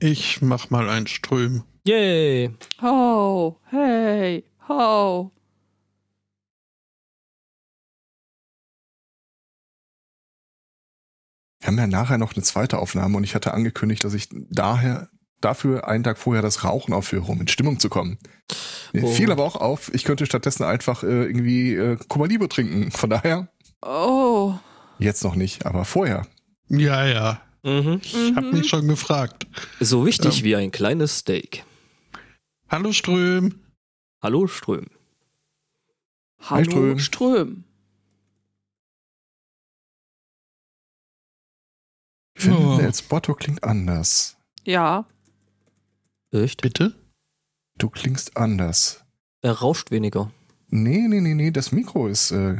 Ich mach mal ein Ström. Yay! Ho, hey, ho. Wir haben ja nachher noch eine zweite Aufnahme und ich hatte angekündigt, dass ich daher dafür einen Tag vorher das Rauchen aufhöre, um in Stimmung zu kommen. Mir Oh. fiel aber auch auf, ich könnte stattdessen einfach äh, irgendwie äh, Libre trinken. Von daher, Oh. jetzt noch nicht, aber vorher. Ja, ja. Mhm. Ich hab Mhm. mich schon gefragt. So wichtig Ähm. wie ein kleines Steak. Hallo Ström. Hallo Ström. Hallo, Ström. Ström. Ich finde, Oh. El Spotto klingt anders. Ja. Echt? Bitte? Du klingst anders. Er rauscht weniger. Nee, nee, nee, nee, das Mikro ist. Äh,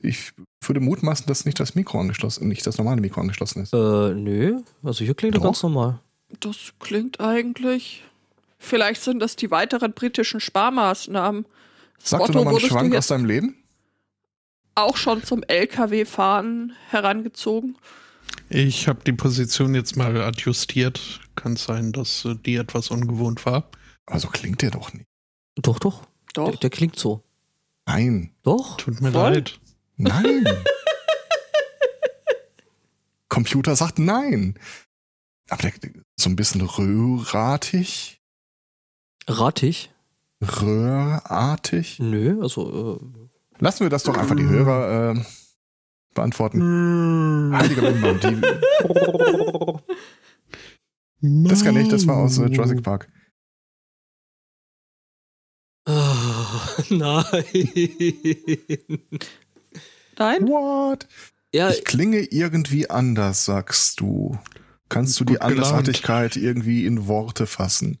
ich würde mutmaßen, dass nicht das Mikro angeschlossen, nicht das normale Mikro angeschlossen ist. Äh, nö. Also hier klingt Doch. ganz normal. Das klingt eigentlich. Vielleicht sind das die weiteren britischen Sparmaßnahmen. Sag Otto, du nochmal einen Schwank aus deinem Leben? Auch schon zum LKW-Fahren herangezogen. Ich habe die Position jetzt mal adjustiert. Kann sein, dass äh, die etwas ungewohnt war. Also klingt der doch nicht. Doch, doch. Doch. Der, der klingt so. Nein, Doch. Tut mir Voll? leid. Nein. Computer sagt nein. Aber der, so ein bisschen röhratig, Ratig? röhrartig. Nö, also, äh, Lassen wir das doch einfach die Hörer äh, beantworten. Heiliger Bimbam, die, das kann ich, das war aus äh, Jurassic Park. Ah, nein. Nein? What? ja, Ich klinge irgendwie anders, sagst du. Kannst du die Gut gelernt. Andersartigkeit irgendwie in Worte fassen?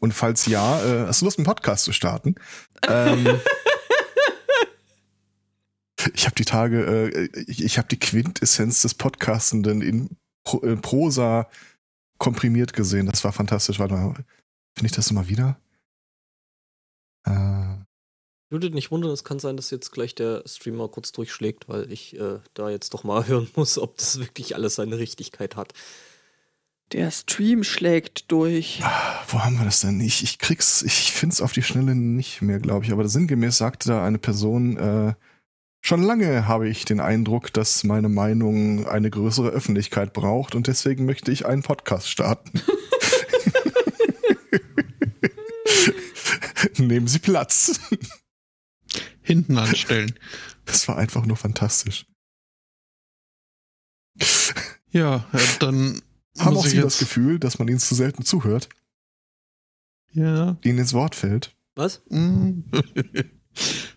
Und falls ja, äh, hast du Lust, einen Podcast zu starten? Ähm, ich habe die Tage, äh, ich, ich habe die Quintessenz des Podcastenden in Pro, äh, Prosa komprimiert gesehen. Das war fantastisch. Warte mal, finde ich das mal wieder? Äh, würde nicht wundern, es kann sein, dass jetzt gleich der Streamer kurz durchschlägt, weil ich äh, da jetzt doch mal hören muss, ob das wirklich alles seine Richtigkeit hat. Der Stream schlägt durch. Wo haben wir das denn? Ich, ich krieg's, ich find's auf die Schnelle nicht mehr, glaube ich. Aber sinngemäß sagte da eine Person, äh, schon lange habe ich den Eindruck, dass meine Meinung eine größere Öffentlichkeit braucht und deswegen möchte ich einen Podcast starten. Nehmen Sie Platz. Hinten anstellen. Das war einfach nur fantastisch. Ja, äh, dann Haben auch Sie das. Gefühl, dass man Ihnen zu selten zuhört, Ja. Ihnen ins Wort fällt? Was?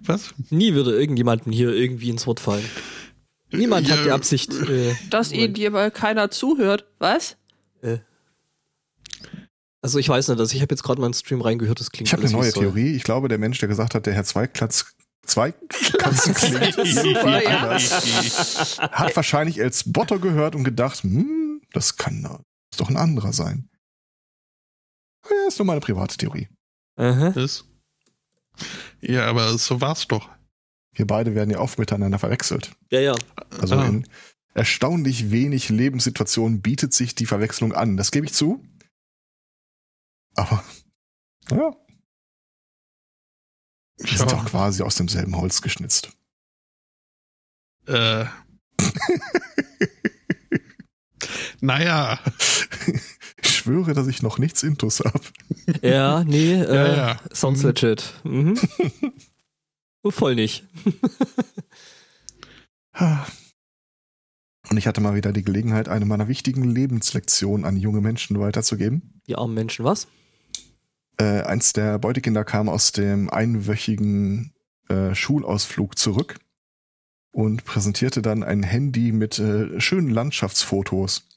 Was? Nie würde irgendjemandem hier irgendwie ins Wort fallen. Niemand hat die Ja, Absicht. Äh, Dass ihnen jeweils keiner zuhört. Was? also ich weiß nicht, also ich habe jetzt gerade mal in den Stream reingehört, das klingt Ich habe eine neue. Theorie. Ich glaube, der Mensch, der gesagt hat, der Herr Zweiklatz, Zweikatzen klingt Super, ja. anders, hat wahrscheinlich Els Botter gehört und gedacht, hm, das kann doch- ist doch ein anderer sein. Ja, ist nur meine private Theorie. Aha. Das? Ja, aber so war's doch. Wir beide werden ja oft miteinander verwechselt. Ja, ja. Also Ah. in erstaunlich wenig Lebenssituationen bietet sich die Verwechslung an. Das gebe ich zu. Aber, ja, wir sind doch quasi aus demselben Holz geschnitzt. äh. naja, Ich schwöre, dass ich noch nichts Intus habe. Ja, nee, äh, Ja, ja. sounds Mhm. legit. Mhm. Oh, Voll nicht. Und ich hatte mal wieder die Gelegenheit, eine meiner wichtigen Lebenslektionen an junge Menschen weiterzugeben. Die armen Menschen, was? Äh, eins der Beutekinder kam aus dem einwöchigen äh, Schulausflug zurück und präsentierte dann ein Handy mit äh, schönen Landschaftsfotos.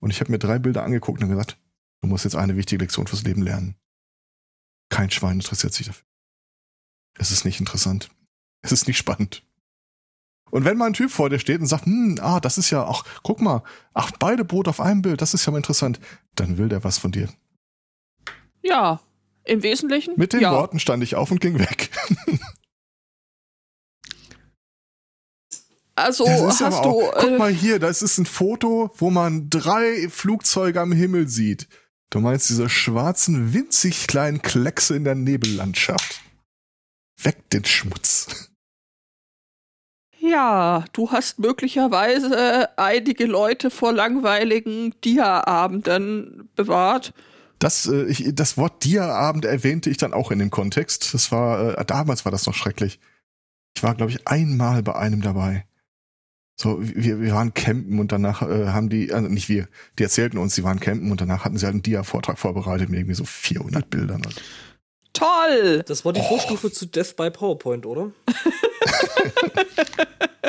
Und ich habe mir drei Bilder angeguckt und gesagt, du musst jetzt eine wichtige Lektion fürs Leben lernen. Kein Schwein interessiert sich dafür. Es ist nicht interessant. Es ist nicht spannend. Und wenn mal ein Typ vor dir steht und sagt, hm, ah, das ist ja, ach, guck mal, ach, beide Brot auf einem Bild, das ist ja mal interessant, dann will der was von dir. Ja. Im Wesentlichen? Mit den ja. Worten stand ich auf und ging weg. Also hast aber du. auch, guck äh, mal hier, das ist ein Foto, wo man drei Flugzeuge am Himmel sieht. Du meinst diese schwarzen, winzig kleinen Kleckse in der Nebellandschaft. Weg den Schmutz. Ja, du hast möglicherweise einige Leute vor langweiligen Dia-Abenden bewahrt. Das, äh, ich, das Wort Dia-Abend erwähnte ich dann auch in dem Kontext. Das war, äh, damals war das noch schrecklich. Ich war, glaube ich, einmal bei einem dabei. So, wir, wir waren campen und danach äh, haben die, also nicht wir, die erzählten uns, sie waren campen und danach hatten sie halt einen Dia-Vortrag vorbereitet mit irgendwie so 400 Bildern. Toll! Das war die Vorstufe zu Death by PowerPoint, oder?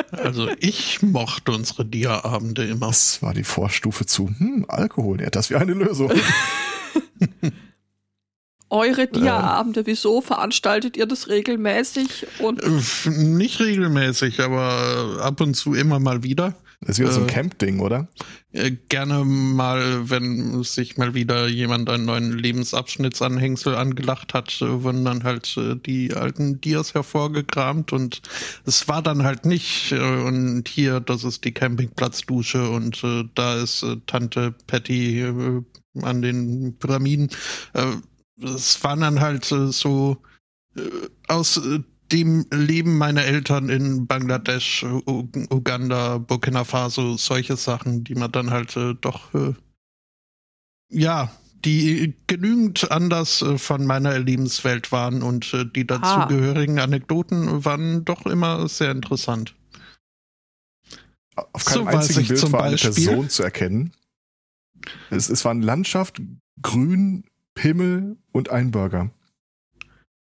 Also ich mochte unsere Dia-Abende immer. Das war die Vorstufe zu, hm, Alkohol, ja, das wäre eine Lösung. Eure Dia-Abende, wieso veranstaltet ihr das regelmäßig? Und Äh, Nicht regelmäßig, aber ab und zu immer mal wieder. Das ist wieder so ein Äh, Camp-Ding, oder? Äh, Gerne mal, wenn sich mal wieder jemand einen neuen Lebensabschnittsanhängsel angelacht hat, äh, wurden dann halt äh, die alten Dias hervorgekramt und es war dann halt nicht äh, und hier, das ist die Campingplatzdusche und äh, da ist äh, Tante Patty äh, an den Pyramiden. Äh, Es waren dann halt äh, so äh, aus äh, dem Leben meiner Eltern in Bangladesch, U Uganda, Burkina Faso, solche Sachen, die man dann halt äh, doch, äh, ja, die genügend anders äh, von meiner Lebenswelt waren und äh, die dazugehörigen Anekdoten waren doch immer sehr interessant. Auf keinem so einzigen ich Bild zum war eine Beispiel- Person zu erkennen. Es, es waren Landschaft, Grün, Himmel und ein Burger.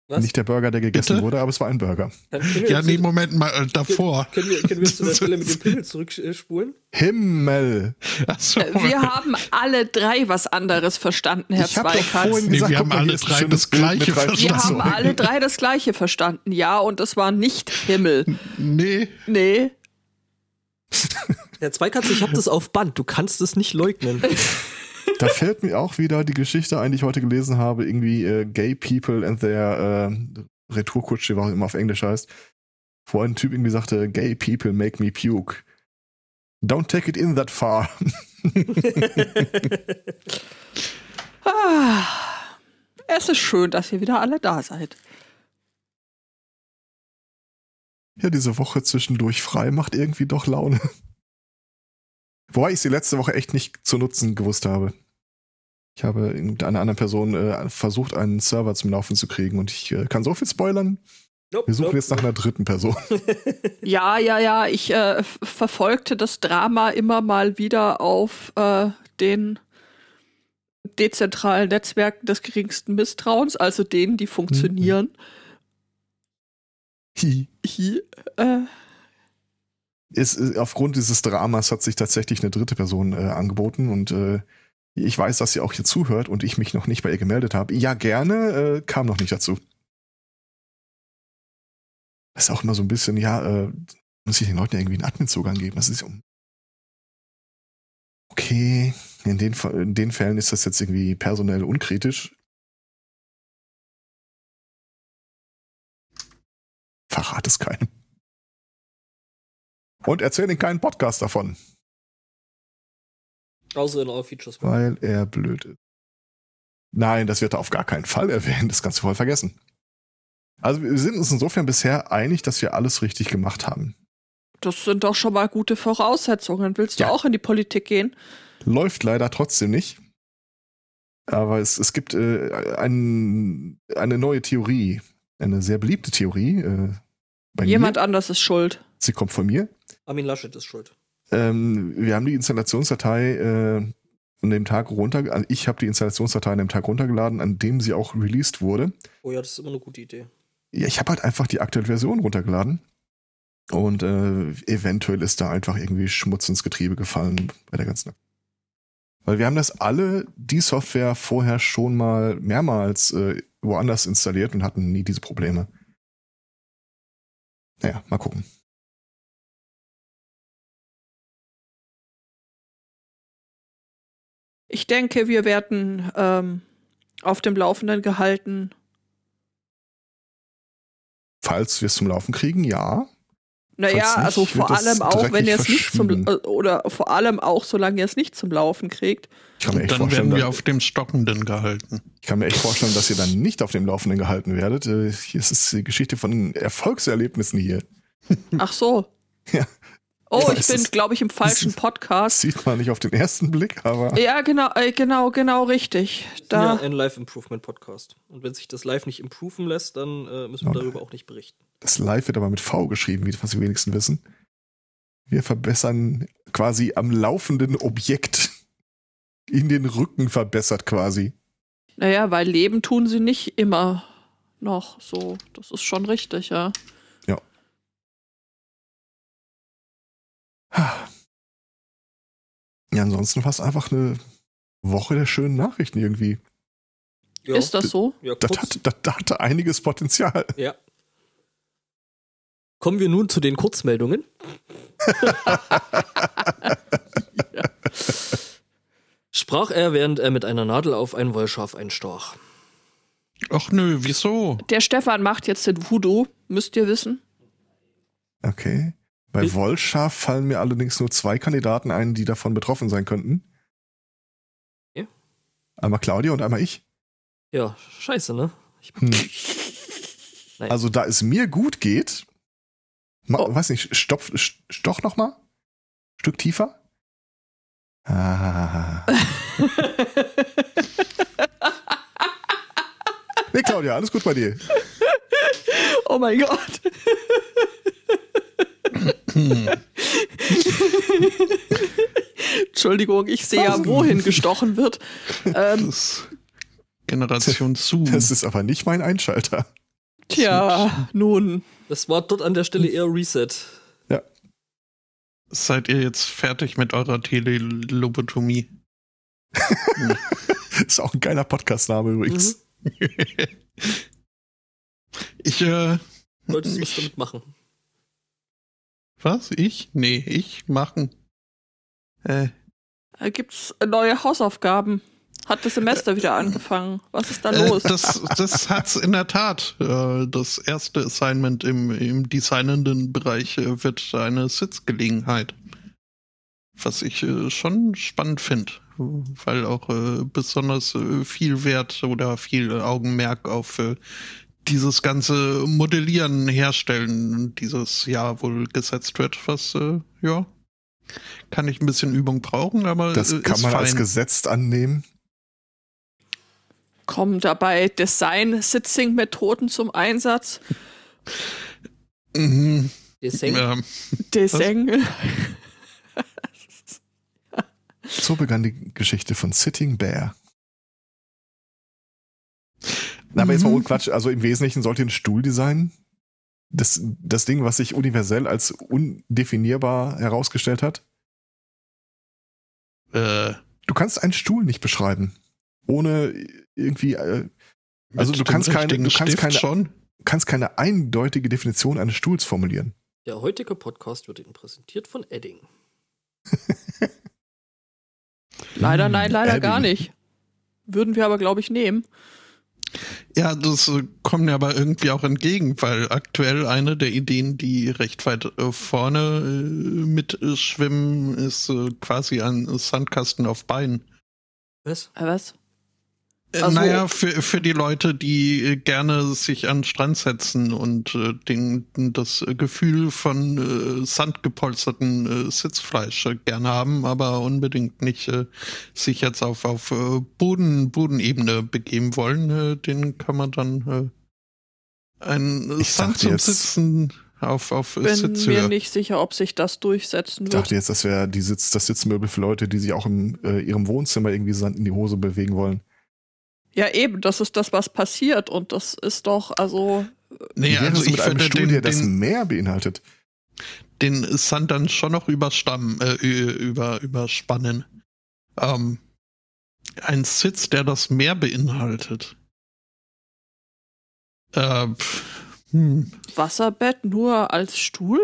Was? Nicht der Burger, der gegessen Bitte? wurde, aber es war ein Burger. Können Ja, nee, Moment mal, äh, davor. Können wir, können wir zu der Stelle mit dem Pimmel zurückspulen? Himmel! So. äh, wir haben alle drei was anderes verstanden, Herr Ich Zweikatz. vorhin Nee, gesagt, wir haben alle drei das Gleiche verstanden. Wir haben alle drei das gleiche verstanden, ja, und es war nicht Himmel. Nee, Nee. Herr Zweikatz, ich habe das auf Band. Du kannst es nicht leugnen. Da fällt mir auch wieder die Geschichte ein, die ich heute gelesen habe, irgendwie äh, Gay People and their äh, Retourkutsche, was auch immer auf Englisch heißt. Wo ein Typ irgendwie sagte, Gay people make me puke. Don't take it in that far. Ah, es ist schön, dass ihr wieder alle da seid. Ja, diese Woche zwischendurch frei macht irgendwie doch Laune. Wobei ich sie letzte Woche echt nicht zu nutzen gewusst habe. Ich habe mit einer anderen Person äh, versucht, einen Server zum Laufen zu kriegen und ich äh, kann so viel spoilern. Nope, Wir suchen nope, jetzt nach einer dritten Person. Ja, ja, ja, ich äh, verfolgte das Drama immer mal wieder auf äh, den dezentralen Netzwerken des geringsten Misstrauens, also denen, die funktionieren. Hi. Hi, äh, ist, aufgrund dieses Dramas hat sich tatsächlich eine dritte Person äh, angeboten und äh, ich weiß, dass sie auch hier zuhört und ich mich noch nicht bei ihr gemeldet habe. Ja, gerne, äh, kam noch nicht dazu. Das ist auch immer so ein bisschen, ja, äh, muss ich den Leuten irgendwie einen Admin-Zugang geben? Das ist um. Okay, in den, in den Fällen ist das jetzt irgendwie personell unkritisch. Verrat es keinem. Und erzähl in keinen Podcast davon, Außer in our Features. weil er blöd ist. Nein, das wird er auf gar keinen Fall erwähnen. Das kannst du voll vergessen. Also wir sind uns insofern bisher einig, dass wir alles richtig gemacht haben. das sind doch schon mal gute Voraussetzungen. Willst du Ja. auch in die Politik gehen? Läuft leider trotzdem nicht. Aber es, es gibt äh, ein, eine neue Theorie, eine sehr beliebte Theorie. Äh, bei Jemand mir. anders ist schuld. Sie kommt von mir. Armin Laschet ist schuld. Ähm, wir haben die Installationsdatei äh, an dem Tag runter, also ich habe die Installationsdatei an dem Tag runtergeladen, an dem sie auch released wurde. Oh ja, das ist immer eine gute Idee. Ja, ich habe halt einfach die aktuelle Version runtergeladen. Und äh, eventuell ist da einfach irgendwie Schmutz ins Getriebe gefallen bei der ganzen. Weil wir haben das alle, die Software vorher schon mal mehrmals äh, woanders installiert und hatten nie diese Probleme. Naja, mal gucken. Ich denke, wir werden ähm, auf dem Laufenden gehalten. Falls wir es zum Laufen kriegen, ja. Naja, Falls also nicht, vor allem auch, wenn ihr es nicht zum oder vor allem auch, solange ihr es nicht zum Laufen kriegt. Ich kann mir echt Dann vorstellen, werden wir auf dem Stockenden gehalten. Ich kann mir echt vorstellen, dass ihr dann nicht auf dem Laufenden gehalten werdet. Äh, Hier ist es die Geschichte von Erfolgserlebnissen hier. Ach so. Ja. Oh, ich bin, glaube ich, im falschen Das Podcast. sieht man nicht auf den ersten Blick, aber Ja, genau, äh, genau, genau richtig. Da, ja, ein Live-Improvement-Podcast. Und wenn sich das live nicht improven lässt, dann äh, müssen wir Okay. darüber auch nicht berichten. das Live wird aber mit V geschrieben, wie was die wenigsten wissen. Wir verbessern quasi am laufenden Objekt. In den Rücken verbessert quasi. naja, weil leben tun sie nicht immer noch so. Das ist schon richtig, ja. Ja, ansonsten fast einfach eine Woche der schönen Nachrichten irgendwie. Ja, Ist das so? ja, Das, hat, das, hatte einiges Potenzial. ja. Kommen wir nun zu den Kurzmeldungen. Sprach er, während er mit einer Nadel auf ein Wollschaf einstach. Ach nö, wieso? Der Stefan macht jetzt den Voodoo, müsst ihr wissen. Okay. Bei Ich- Wollschaf fallen mir allerdings nur zwei Kandidaten ein, die davon betroffen sein könnten. Ja. Einmal Claudia und einmal ich. Ja, scheiße, ne? Hm. Also da es mir gut geht, ma, Oh. weiß nicht, stopf, st- stoch noch mal, Stück tiefer. Ah. Nee, Claudia, alles gut bei dir. oh mein Gott. Entschuldigung, ich sehe ja, wohin gestochen wird. Ähm, Das Generation zu. Das ist aber nicht mein Einschalter. tja, nun. das war dort an der Stelle eher Reset. Seid ihr jetzt fertig mit eurer Telelobotomie? Ist auch ein geiler Podcast-Name übrigens. ich, äh. Solltest du was damit machen. Was? Ich? Nee, ich machen. Äh, Da gibt's neue Hausaufgaben. Hat das Semester wieder angefangen. Was ist da äh, los? das, das hat's in der Tat. Äh, das erste Assignment im, im designenden Bereich äh, wird eine Sitzgelegenheit. Was ich äh, schon spannend finde, weil auch äh, besonders äh, viel Wert oder viel Augenmerk auf äh, dieses ganze Modellieren, Herstellen dieses Jahr wohl gesetzt wird, was äh, ja kann ich ein bisschen Übung brauchen, aber Das äh, kann man als fein. gesetzt annehmen. Kommen dabei Design-Sitzing-Methoden zum Einsatz? Mhm, Deswegen, ähm, Design. So begann die Geschichte von Sitting Bear. Na, aber jetzt mal Mhm. ohne Quatsch. Also im Wesentlichen sollte ein Stuhldesign das, das Ding, was sich universell als undefinierbar herausgestellt hat. äh, Du kannst einen Stuhl nicht beschreiben. Ohne irgendwie, äh, Also du kannst keine- du kannst Stift keine- schon. kannst keine eindeutige Definition eines Stuhls formulieren. der heutige Podcast wird Ihnen präsentiert von Edding. leider, nein, leider Edding. gar nicht. Würden wir aber, glaube ich, nehmen. Ja, das äh, kommt mir aber irgendwie auch entgegen, weil aktuell eine der Ideen, die recht weit äh, vorne äh, mitschwimmen, ist quasi ein Sandkasten auf Beinen. Was? Was? Äh, Ach so. Naja, für, für die Leute, die äh, gerne sich an den Strand setzen und äh, den, das äh, Gefühl von äh, sandgepolsterten äh, Sitzfleisch äh, gerne haben, aber unbedingt nicht äh, sich jetzt auf, auf äh, Boden, Bodenebene begeben wollen, äh, den kann man dann äh, ein Ich Sand zum jetzt- Sitzen auf, auf äh, Bin mir nicht sicher, ob sich das durchsetzen Ich wird. dachte jetzt, das wäre die Sitz, das Sitzmöbel für Leute, die sich auch in äh, ihrem Wohnzimmer irgendwie Sand in die Hose bewegen wollen. Ja, eben, das ist das, was passiert. Und das ist doch, also, Nee, Wie wäre also es ich mit einem würde Stuhl, den, der das mehr beinhaltet? den Sand dann schon noch überstammen, äh, über, überspannen. Ähm, ein Sitz, der das mehr beinhaltet. Äh, hm. Wasserbett nur als Stuhl?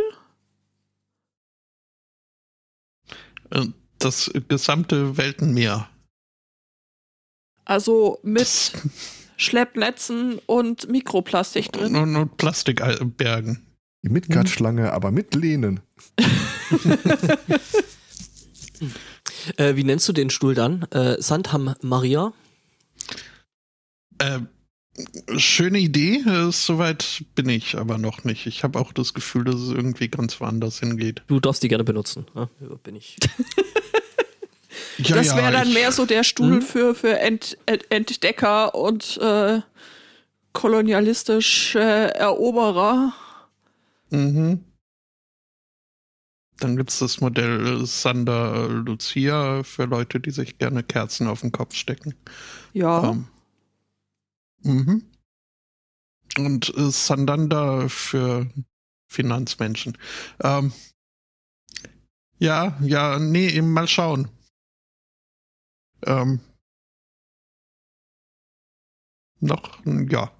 Äh, Das gesamte Weltenmeer. Also mit Schleppnetzen und Mikroplastik drin. Und, und Plastikbergen. Die Midgard-Schlange, aber mit Lehnen. Äh, wie nennst du den Stuhl dann? Äh, Sandham Maria? Äh, schöne Idee, äh, soweit bin ich aber noch nicht. Ich habe auch das Gefühl, dass es irgendwie ganz woanders hingeht. Du darfst die gerne benutzen. Ja, bin ich. Ja, das wäre dann mehr so der Stuhl hm? für, für Ent, Entdecker und äh, kolonialistische Eroberer. Mhm. Dann gibt es das Modell Sander Lucia für Leute, die sich gerne Kerzen auf den Kopf stecken. Ja. Ähm, mhm. Und äh, Sandanda für Finanzmenschen. Ähm, ja, ja, nee, mal schauen. Ähm, noch, ja.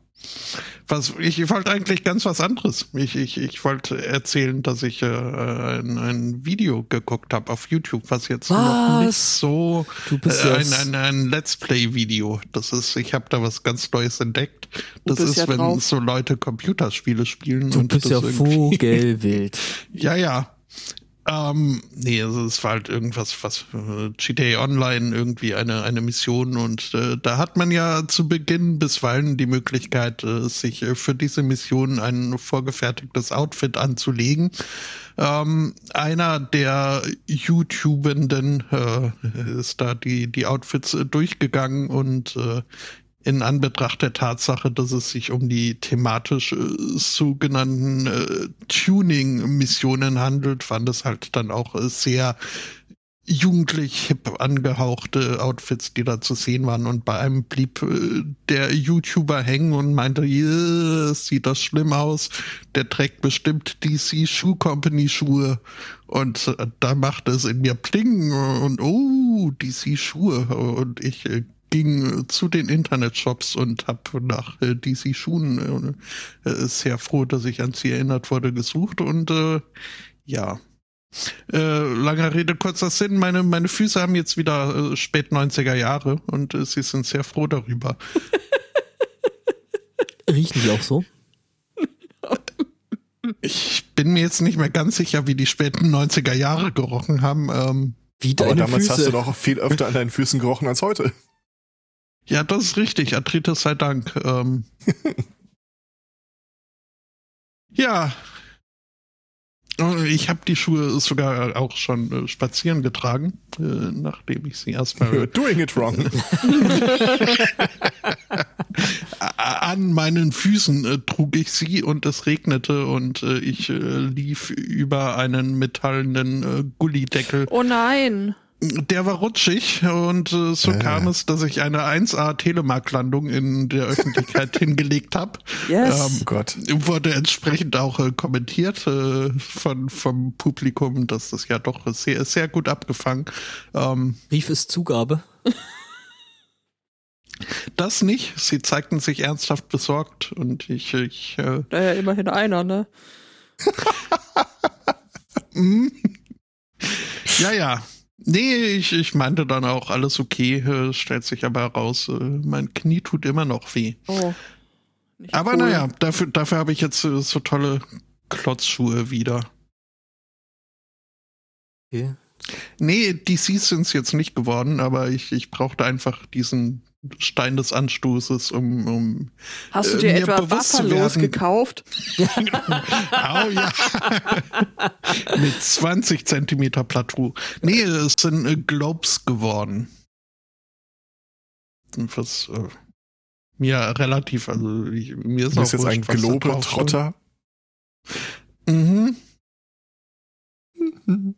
Was, ich wollte eigentlich ganz was anderes. Ich, ich, ich wollte erzählen, dass ich äh, ein, ein Video geguckt habe auf YouTube, was jetzt was? noch nicht so äh, ein, ein, ein Let's Play-Video. Das ist, ich habe da was ganz Neues entdeckt. Das ist, ja wenn drauf. so Leute Computerspiele spielen. Du bist ja vogelwild. ja, ja. Ähm, nee, also es war halt irgendwas, was äh, GTA Online irgendwie eine, eine Mission und äh, da hat man ja zu Beginn bisweilen die Möglichkeit, äh, sich äh, für diese Mission ein vorgefertigtes Outfit anzulegen. Ähm, einer der YouTubenden äh, ist da die, die Outfits äh, durchgegangen und äh, in Anbetracht der Tatsache, dass es sich um die thematisch äh, sogenannten äh, Tuning-Missionen handelt, fand es halt dann auch äh, sehr jugendlich hip angehauchte Outfits, die da zu sehen waren. Und bei einem blieb äh, der YouTuber hängen und meinte, sieht das schlimm aus. Der trägt bestimmt DC Shoe Company Schuhe. Und äh, da machte es in mir Pling und oh, DC Schuhe. Und ich äh, ging zu den Internetshops und habe nach äh, DC Schuhen äh, äh, sehr froh, dass ich an sie erinnert wurde, gesucht und äh, ja. Äh, langer Rede, kurzer Sinn. Meine, meine Füße haben jetzt wieder äh, spät 90er Jahre und äh, sie sind sehr froh darüber. Riechen die auch so? Ich bin mir jetzt nicht mehr ganz sicher, wie die späten 90er Jahre gerochen haben. Ähm, wie deine Aber damals Füße. hast du doch viel öfter an deinen Füßen gerochen als heute. Ja, das ist richtig. Arthritis sei Dank. Ähm. ja. Ich habe die Schuhe sogar auch schon äh, spazieren getragen, äh, nachdem ich sie erstmal. You're doing it wrong. An meinen Füßen äh, trug ich sie und es regnete und äh, ich äh, lief über einen metallenen äh, Gullideckel. Oh nein der war rutschig und äh, so äh. kam es, dass ich eine 1A Telemark-Landung in der Öffentlichkeit hingelegt habe. Yes. Ähm, oh Gott. Wurde entsprechend auch äh, kommentiert äh, von, vom Publikum, dass das ja doch sehr, sehr gut abgefangen. Ähm, Rief es Zugabe? Das nicht. Sie zeigten sich ernsthaft besorgt und ich. ich äh, naja, immerhin einer, ne? Mhm. ja, ja. Nee, ich, ich meinte dann auch, alles okay, äh, stellt sich aber heraus, äh, mein Knie tut immer noch weh. Oh. Aber cool. naja, dafür, dafür habe ich jetzt äh, so tolle Klotzschuhe wieder. Okay. Nee, DCs sind es jetzt nicht geworden, aber ich, ich brauchte einfach diesen Stein des Anstoßes, um, um Hast du dir äh, etwa Buffalos gekauft? oh ja. Mit 20 Zentimeter Plateau. Nee, es sind äh, Globes geworden. Was äh, mir relativ, also ich, mir ist du bist auch jetzt wurscht, ein Globetrotter. Mhm.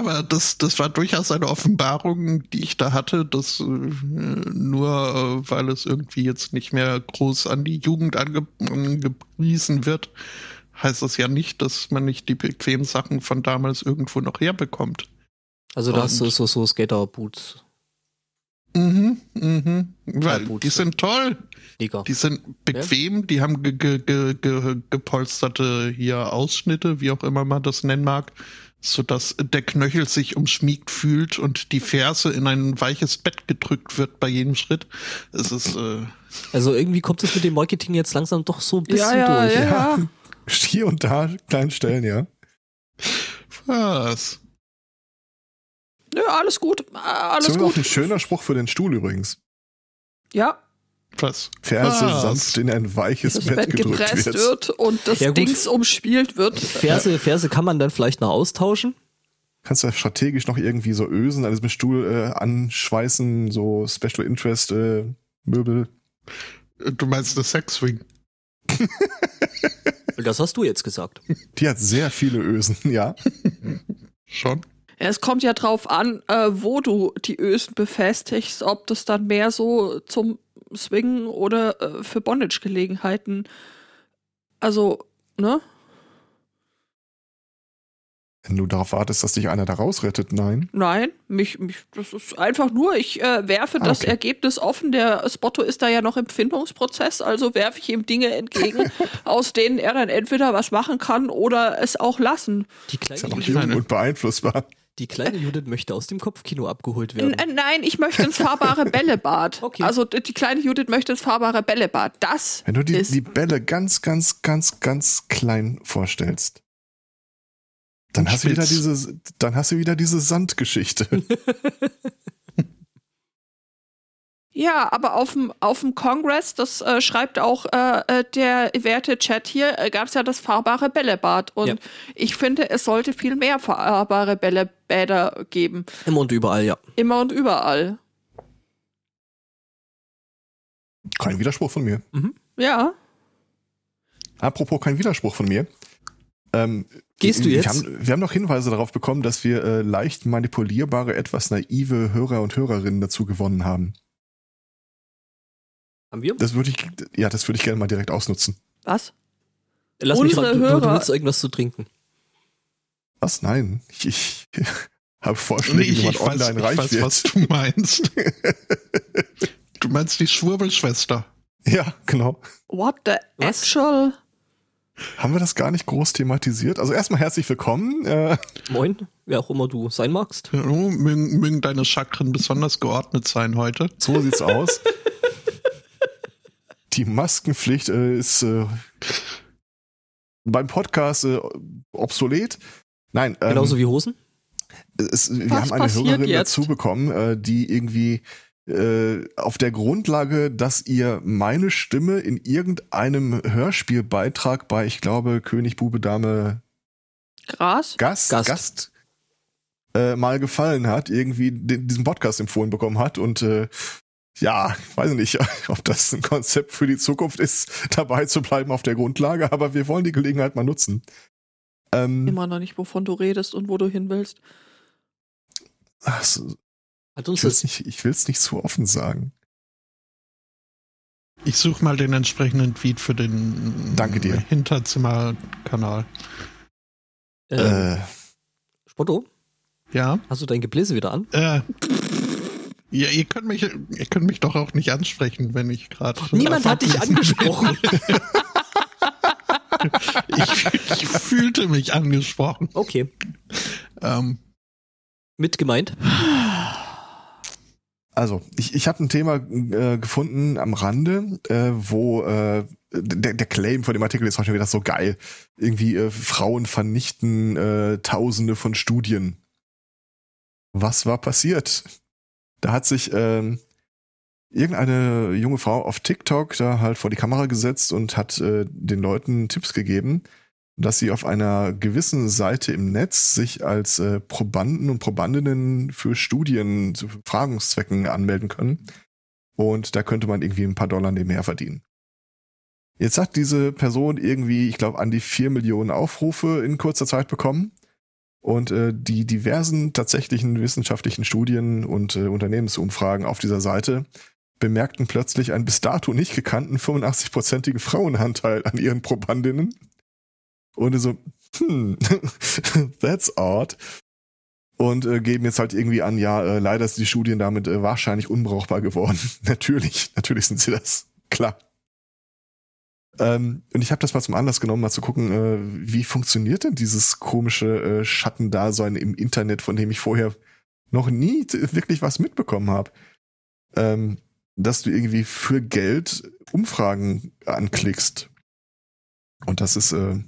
Aber das, das war durchaus eine Offenbarung, die ich da hatte, dass äh, nur äh, weil es irgendwie jetzt nicht mehr groß an die Jugend ange angepriesen wird, heißt das ja nicht, dass man nicht die bequemen Sachen von damals irgendwo noch herbekommt. Also da hast du so, so Skater-Boots. Mhm, mhm. Weil die sind toll. Liga. Die sind bequem, die haben ge ge ge gepolsterte hier Ausschnitte, wie auch immer man das nennen mag so dass der Knöchel sich umschmiegt fühlt und die Ferse in ein weiches Bett gedrückt wird bei jedem Schritt. Es ist äh also irgendwie kommt es mit dem Marketing jetzt langsam doch so ein bisschen ja, ja, durch. Ja, ja. Hier und da kleinen Stellen, ja. Was? Nö, alles gut. äh, Alles Das ist auch gut. ein schöner Spruch für den Stuhl übrigens. Ja, Was? Ferse Was? sanft in ein weiches das Bett, Bett gedrückt gepresst wird. wird. und das Ja. Dings umspielt wird. Verse, Verse kann man dann vielleicht noch austauschen. Kannst du strategisch noch irgendwie so Ösen an diesem Stuhl äh, anschweißen, so Special Interest äh, Möbel. Du meinst das Sexwing? Das hast du jetzt gesagt. Die hat sehr viele Ösen, ja. Schon? Es kommt ja drauf an, äh, wo du die Ösen befestigst, ob das dann mehr so zum Swingen oder äh, für Bondage-Gelegenheiten. Also, ne? Wenn du darauf wartest, dass dich einer da rausrettet, nein. Nein, mich, mich, das ist einfach nur, ich äh, werfe Ah, das okay. Ergebnis offen. Der Spotto ist da ja noch im Findungsprozess, also werfe ich ihm Dinge entgegen, aus denen er dann entweder was machen kann oder es auch lassen. Die Ist ja kleine, noch jung und beeinflussbar. Die kleine Judith möchte aus dem Kopfkino abgeholt N werden. äh, nein, ich möchte ins fahrbare Bällebad. Okay. Also die kleine Judith möchte ins fahrbare Bällebad. Das Wenn du die, ist die Bälle ganz, ganz, ganz, ganz klein vorstellst, dann hast, du wieder diese, dann hast du wieder diese Sandgeschichte. Ja, aber auf dem auf dem Kongress, das äh, schreibt auch äh, äh, der werte Chat hier, äh, gab es ja das fahrbare Bällebad. Und Ja. ich finde, es sollte viel mehr fahrbare Bällebäder geben. Immer und überall, ja. Immer und überall. Kein Widerspruch von mir. Ja. Apropos kein Widerspruch von mir. Ähm, Gehst du wir jetzt? Haben, wir haben noch Hinweise darauf bekommen, dass wir äh, leicht manipulierbare, etwas naive Hörer und Hörerinnen dazu gewonnen haben. Haben wir? Das würde ich, ja, das würde ich gerne mal direkt ausnutzen. Was? Lass unsere mich ran. Du, du, du Hörer- willst irgendwas zu trinken. Was? Nein. Ich, ich habe Nee, Vorschläge, wie ich, man ich, weiß, online ich reich weiß, wird. was du meinst. du meinst die Schwurbelschwester. Ja, genau. What the Was? actual? Haben wir das gar nicht groß thematisiert? Also erstmal herzlich willkommen. Äh, Moin, wer auch immer du sein magst. Ja, mögen, mögen deine Chakren besonders geordnet sein heute. so sieht's aus. Die Maskenpflicht äh, ist äh, beim Podcast äh, obsolet. Nein, ähm, Genauso wie Hosen. es, wir haben eine Hörerin jetzt? dazu bekommen, äh, die irgendwie äh, auf der Grundlage, dass ihr meine Stimme in irgendeinem Hörspielbeitrag bei, ich glaube, König, Bube, Dame, Gras? Gast, Gast. Gast, äh, mal gefallen hat, irgendwie diesen Podcast empfohlen bekommen hat und äh, ja, weiß nicht, ob das ein Konzept für die Zukunft ist, dabei zu bleiben auf der Grundlage, aber wir wollen die Gelegenheit mal nutzen. Ähm, Immer noch nicht, wovon du redest und wo du hin willst. ach, so, Hat uns ich will's das, nicht, ich will's nicht zu offen sagen. Ich suche mal den entsprechenden Tweet für den Danke dir. Hinterzimmerkanal. äh, Äh, Spotto, Ja. hast du dein Gebläse wieder an? Äh, ja, ihr könnt mich, ihr könnt mich doch auch nicht ansprechen, wenn ich gerade. Niemand hat dich angesprochen. ich, ich fühlte mich angesprochen. Okay, Ähm, mit gemeint. Also, ich, ich habe ein Thema äh, gefunden am Rande, äh, wo äh, der, der Claim von dem Artikel ist schon wieder so geil. Irgendwie äh, Frauen vernichten äh, Tausende von Studien. Was war passiert? Da hat sich ähm, irgendeine junge Frau auf TikTok da halt vor die Kamera gesetzt und hat äh, den Leuten Tipps gegeben, dass sie auf einer gewissen Seite im Netz sich als äh, Probanden und Probandinnen für Studien zu Befragungszwecken anmelden können. Und da könnte man irgendwie ein paar Dollar nebenher verdienen. Jetzt hat diese Person irgendwie, ich glaube, an die vier Millionen Aufrufe in kurzer Zeit bekommen. Und äh, die diversen tatsächlichen wissenschaftlichen Studien und äh, Unternehmensumfragen auf dieser Seite bemerkten plötzlich einen bis dato nicht gekannten 85-prozentigen Frauenanteil an ihren Probandinnen. Und so, hm, that's odd. Und äh, geben jetzt halt irgendwie an, ja, äh, leider sind die Studien damit äh, wahrscheinlich unbrauchbar geworden. natürlich, natürlich sind sie das. Klar. Ähm, und ich habe das mal zum Anlass genommen, mal zu gucken, äh, wie funktioniert denn dieses komische äh, Schattendasein im Internet, von dem ich vorher noch nie wirklich was mitbekommen habe. Ähm, dass du irgendwie für Geld Umfragen anklickst. Und das ist, äh,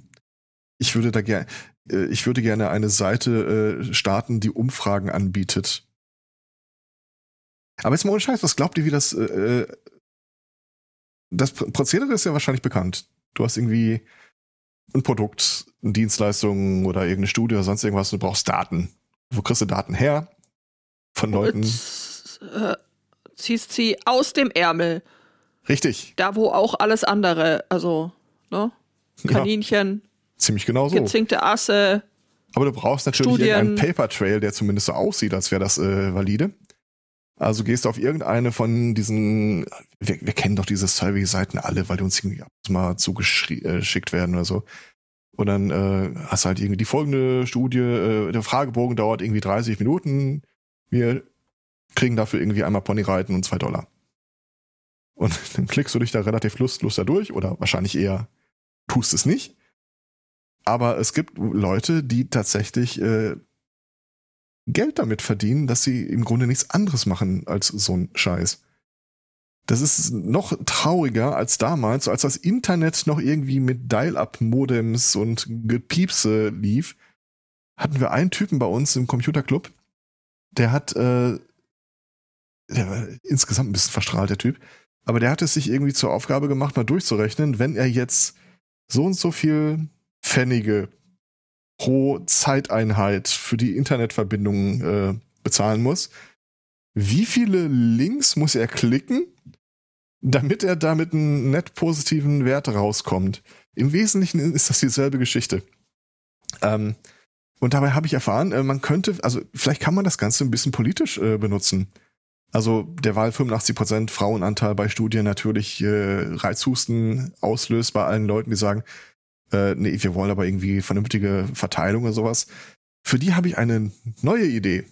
Ich würde da gerne, äh, ich würde gerne eine Seite äh, starten, die Umfragen anbietet. Aber jetzt mal ohne Scheiß, was glaubt ihr, wie das, äh, äh das Prozedere ist ja wahrscheinlich bekannt. Du hast irgendwie ein Produkt, eine Dienstleistung oder irgendeine Studie oder sonst irgendwas, du brauchst Daten. Wo kriegst du Daten her? Von Leuten. Äh, ziehst sie aus dem Ärmel. Richtig. Da, wo auch alles andere, also, ne? Kaninchen, ja, ziemlich genau so. gezinkte Asse. Aber du brauchst natürlich Studien. einen Paper Trail, der zumindest so aussieht, als wäre das äh, valide. Also gehst du auf irgendeine von diesen, wir, wir kennen doch diese Survey-Seiten alle, weil die uns irgendwie mal zugeschickt werden oder so. Und dann äh, hast du halt irgendwie die folgende Studie, äh, der Fragebogen dauert irgendwie 30 Minuten. Wir kriegen dafür irgendwie einmal Ponyreiten und zwei Dollar. Und dann klickst du dich da relativ lustlos da durch oder wahrscheinlich eher tust es nicht. Aber es gibt Leute, die tatsächlich äh, Geld damit verdienen, dass sie im Grunde nichts anderes machen als so ein Scheiß. Das ist noch trauriger als damals, als das Internet noch irgendwie mit Dial-up-Modems und Gepiepse lief. Hatten wir einen Typen bei uns im Computerclub, der hat, äh, der war insgesamt ein bisschen verstrahlt, der Typ, aber der hat es sich irgendwie zur Aufgabe gemacht, mal durchzurechnen, wenn er jetzt so und so viel Pfennige pro Zeiteinheit für die Internetverbindung äh, bezahlen muss. Wie viele Links muss er klicken, damit er damit einen net positiven Wert rauskommt? Im Wesentlichen ist das dieselbe Geschichte. Ähm, und dabei habe ich erfahren, äh, man könnte, also vielleicht kann man das Ganze ein bisschen politisch äh, benutzen. Also der Wahl 85% Frauenanteil bei Studien natürlich äh, Reizhusten auslöst bei allen Leuten, die sagen, äh, nee, wir wollen aber irgendwie vernünftige Verteilung oder sowas. Für die habe ich eine neue Idee.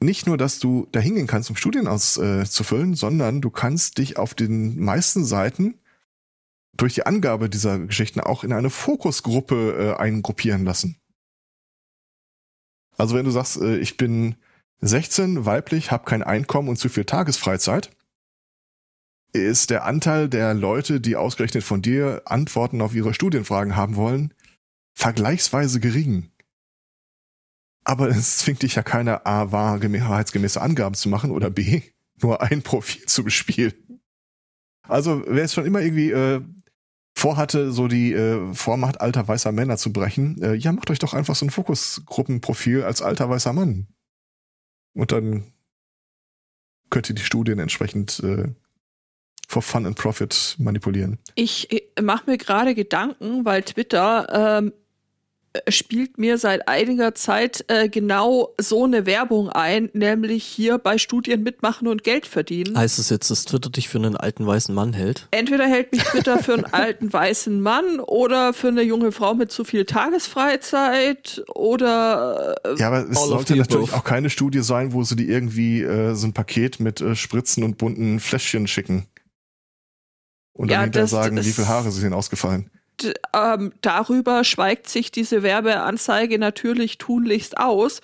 Nicht nur, dass du da hingehen kannst, um Studien auszufüllen, äh, sondern du kannst dich auf den meisten Seiten durch die Angabe dieser Geschichten auch in eine Fokusgruppe äh, eingruppieren lassen. Also wenn du sagst, äh, ich bin 16, weiblich, habe kein Einkommen und zu viel Tagesfreizeit, ist der Anteil der Leute, die ausgerechnet von dir Antworten auf ihre Studienfragen haben wollen, vergleichsweise gering. Aber es zwingt dich ja keiner A, wahrheitsgemäße Angaben zu machen oder B, nur ein Profil zu bespielen. Also wer es schon immer irgendwie äh, vorhatte, so die äh, Vormacht alter weißer Männer zu brechen, äh, ja, macht euch doch einfach so ein Fokusgruppenprofil als alter weißer Mann. Und dann könnt ihr die Studien entsprechend äh, for fun and profit manipulieren. Ich mache mir gerade Gedanken, weil Twitter ähm, spielt mir seit einiger Zeit äh, genau so eine Werbung ein, nämlich hier bei Studien mitmachen und Geld verdienen. Heißt es jetzt, dass Twitter dich für einen alten weißen Mann hält? Entweder hält mich Twitter für einen alten weißen Mann oder für eine junge Frau mit zu viel Tagesfreizeit oder äh, Ja, aber es sollte natürlich auch keine Studie sein, wo sie die irgendwie äh, so ein Paket mit äh, Spritzen und bunten Fläschchen schicken und dann hinterher sagen, wie viele Haare sind ausgefallen. Ähm, darüber schweigt sich diese Werbeanzeige natürlich tunlichst aus.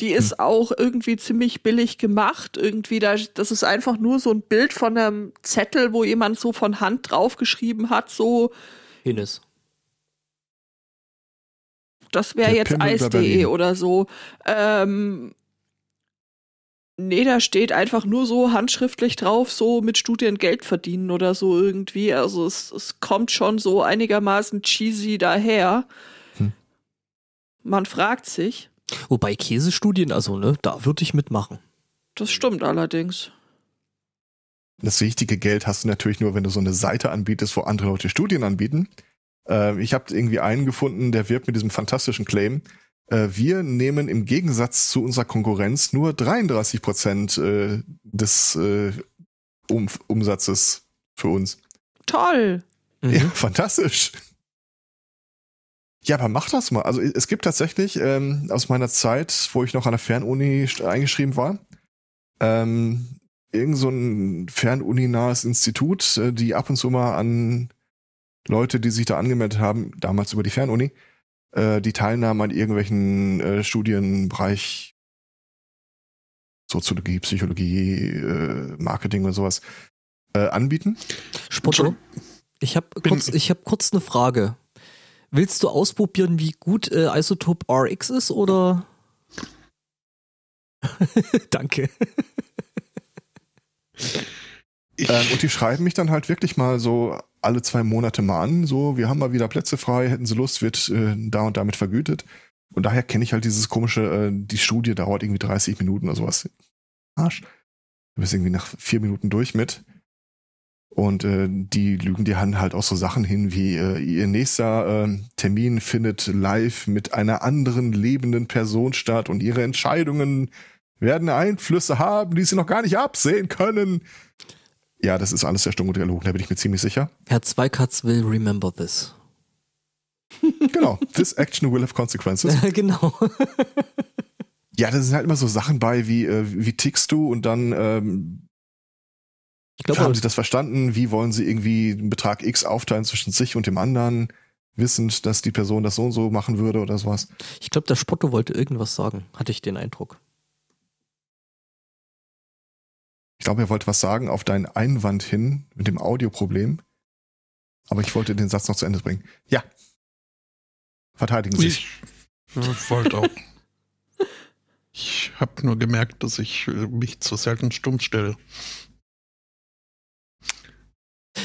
Die ist hm. auch irgendwie ziemlich billig gemacht. Irgendwie, da, das ist einfach nur so ein Bild von einem Zettel, wo jemand so von Hand draufgeschrieben hat, so. Hines. Das wäre jetzt Eis.de oder so. Ähm, Nee, da steht einfach nur so handschriftlich drauf, so mit Studien Geld verdienen oder so irgendwie. Also es, es kommt schon so einigermaßen cheesy daher. Hm. Man fragt sich. Wobei Käsestudien, also ne, da würde ich mitmachen. Das stimmt allerdings. Das richtige Geld hast du natürlich nur, wenn du so eine Seite anbietest, wo andere Leute Studien anbieten. Äh, ich habe irgendwie einen gefunden, der wirbt mit diesem fantastischen Claim, wir nehmen im Gegensatz zu unserer Konkurrenz nur 33 Prozent äh, des äh, um Umsatzes für uns. Toll. Mhm. Ja, fantastisch. Ja, aber mach das mal. Also es gibt tatsächlich ähm, aus meiner Zeit, wo ich noch an der Fernuni eingeschrieben war, ähm, irgend so ein Fernuni-nahes Institut, äh, die ab und zu mal an Leute, die sich da angemeldet haben, damals über die Fernuni, äh, die Teilnahme an irgendwelchen äh, Studienbereich Soziologie, Psychologie, äh, Marketing oder sowas äh, anbieten. Spotto, ich habe kurz, hab kurz eine Frage. Willst du ausprobieren, wie gut äh, Isotop RX ist oder? Danke. Ähm, und die schreiben mich dann halt wirklich mal so alle zwei Monate mal an, so, wir haben mal wieder Plätze frei, hätten sie Lust, wird äh, da und damit vergütet. Und daher kenne ich halt dieses komische, äh, die Studie dauert irgendwie 30 Minuten oder sowas. Arsch. Du bist irgendwie nach vier Minuten durch mit. Und äh, die lügen dir halt auch so Sachen hin wie äh, ihr nächster äh, Termin findet live mit einer anderen lebenden Person statt und ihre Entscheidungen werden Einflüsse haben, die sie noch gar nicht absehen können. Ja, das ist alles der stumme Dialog, da bin ich mir ziemlich sicher. Herr Zweikatz will remember this. Genau, this action will have consequences. genau. Ja, da sind halt immer so Sachen bei, wie, äh, wie tickst du und dann ähm, Ich glaube, haben sie das verstanden, wie wollen sie irgendwie einen Betrag X aufteilen zwischen sich und dem anderen, wissend, dass die Person das so und so machen würde oder sowas. ich glaube, der Spotto wollte irgendwas sagen, hatte ich den Eindruck. Ich glaube, er wollte was sagen auf deinen Einwand hin mit dem Audioproblem. Aber ich wollte den Satz noch zu Ende bringen. Ja. Verteidigen Sie sich. Ich äh, wollte auch. Ich habe nur gemerkt, dass ich äh, mich zu selten stumm stelle.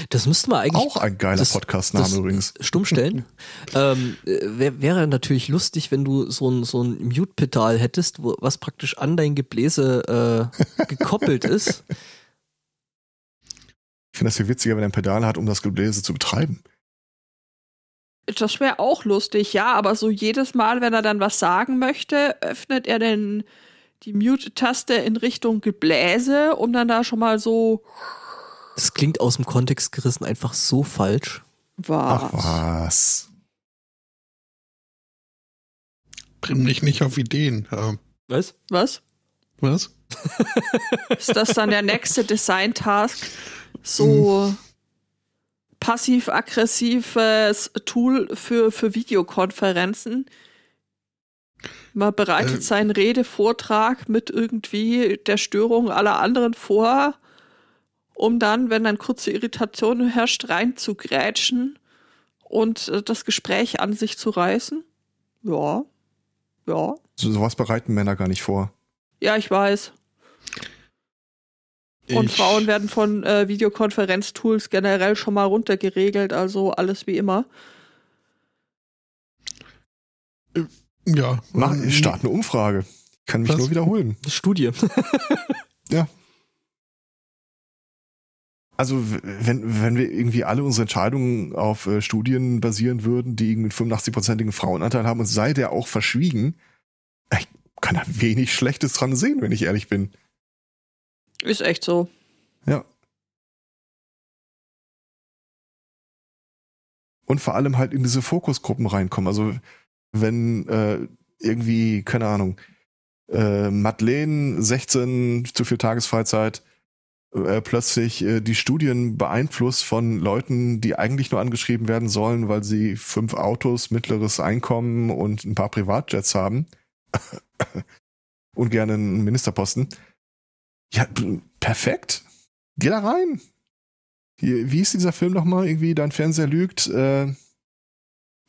Das müsste man eigentlich Auch ein geiler das- Podcast-Name das- übrigens. stumm stellen. ähm, wär, wäre natürlich lustig, wenn du so ein, so ein Mute-Pedal hättest, wo, was praktisch an dein Gebläse äh, gekoppelt ist. Ich finde das viel witziger, wenn er ein Pedal hat, um das Gebläse zu betreiben. Das wäre auch lustig, ja, aber so jedes Mal, wenn er dann was sagen möchte, öffnet er denn die Mute-Taste in Richtung Gebläse, um dann da schon mal so Das klingt aus dem Kontext gerissen einfach so falsch. Ach was. was. Bring mich nicht auf Ideen. Was? Was? was? Ist das dann der nächste Design-Task? So passiv-aggressives Tool für, für Videokonferenzen? Man bereitet Äh. seinen Redevortrag mit irgendwie der Störung aller anderen vor, um dann, wenn dann kurze Irritation herrscht, reinzugrätschen und äh, das Gespräch an sich zu reißen? Ja. Ja. So, sowas bereiten Männer gar nicht vor. Ja, ich weiß. Und Ich- Frauen werden von äh, Videokonferenztools generell schon mal runtergeregelt, also alles wie immer. Ja. Mach, ähm, ich starte eine Umfrage. Ich kann mich Was? nur wiederholen. Studie. Also wenn, wenn wir irgendwie alle unsere Entscheidungen auf äh, Studien basieren würden, die irgendwie einen 85-prozentigen Frauenanteil haben und sei der auch verschwiegen, ich kann da wenig Schlechtes dran sehen, wenn ich ehrlich bin. Ist echt so. Ja. Und vor allem halt in diese Fokusgruppen reinkommen. Also wenn äh, irgendwie, keine Ahnung, äh, Madeleine, 16, zu viel Tagesfreizeit, äh, plötzlich äh, die Studien beeinflusst von Leuten, die eigentlich nur angeschrieben werden sollen, weil sie fünf Autos, mittleres Einkommen und ein paar Privatjets haben und gerne einen Ministerposten. Ja, perfekt. Geh da rein. Wie ist dieser Film nochmal? Irgendwie, dein Fernseher lügt. Äh,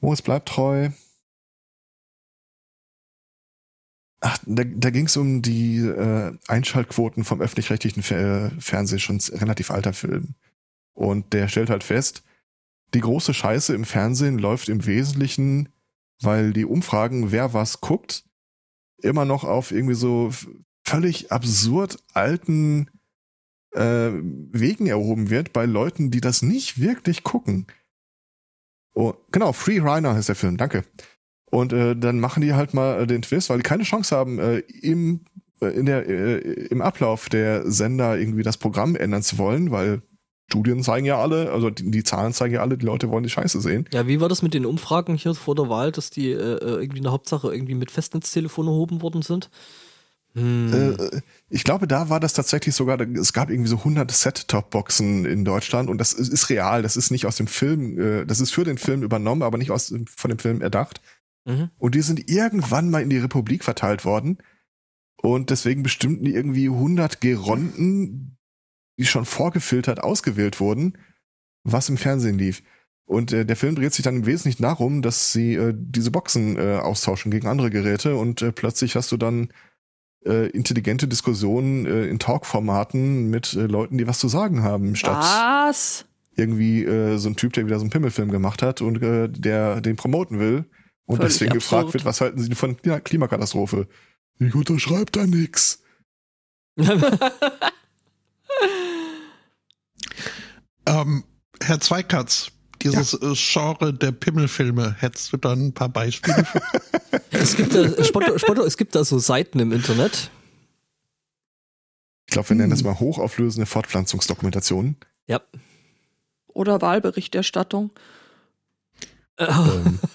Moritz bleibt treu. Ach, da, da ging es um die äh, Einschaltquoten vom öffentlich-rechtlichen Fer Fernsehen, schon relativ alter Film. Und der stellt halt fest, die große Scheiße im Fernsehen läuft im Wesentlichen, weil die Umfragen, wer was guckt, immer noch auf irgendwie so völlig absurd alten äh, Wegen erhoben wird bei Leuten, die das nicht wirklich gucken. Oh, genau, Free Rhino heißt der Film, danke. Und äh, dann machen die halt mal äh, den Twist, weil die keine Chance haben, äh, im, äh, in der, äh, im Ablauf der Sender irgendwie das Programm ändern zu wollen, weil Studien zeigen ja alle, also die, die Zahlen zeigen ja alle, die Leute wollen die Scheiße sehen. Ja, wie war das mit den Umfragen hier vor der Wahl, dass die äh, äh, irgendwie eine Hauptsache irgendwie mit Festnetztelefon erhoben worden sind? Hm. Äh, ich glaube, da war das tatsächlich sogar, es gab irgendwie so 100 Set-Top-Boxen in Deutschland und das ist, ist real, das ist nicht aus dem Film, äh, das ist für den Film übernommen, aber nicht aus, von dem Film erdacht. Mhm. Und die sind irgendwann mal in die Republik verteilt worden und deswegen bestimmten die irgendwie 100 Geronten, die schon vorgefiltert ausgewählt wurden, was im Fernsehen lief. Und äh, der Film dreht sich dann im Wesentlichen darum, dass sie äh, diese Boxen äh, austauschen gegen andere Geräte und äh, plötzlich hast du dann äh, intelligente Diskussionen äh, in Talk-Formaten mit Leuten, die was zu sagen haben, statt Was? irgendwie so ein Typ, der wieder so einen Pimmelfilm gemacht hat und der den promoten will und Völlig deswegen gefragt absurd. wird, was halten Sie von Klima- Klimakatastrophe? Ich unterschreibe da nix. Ähm, Herr Zweikatz, dieses äh, Genre der Pimmelfilme, hättest du da ein paar Beispiele für? es, gibt da, Spotto, Spotto, es gibt da so Seiten im Internet. Ich glaube, wir nennen das mal hochauflösende Fortpflanzungsdokumentationen. Ja. Oder Wahlberichterstattung. Ähm,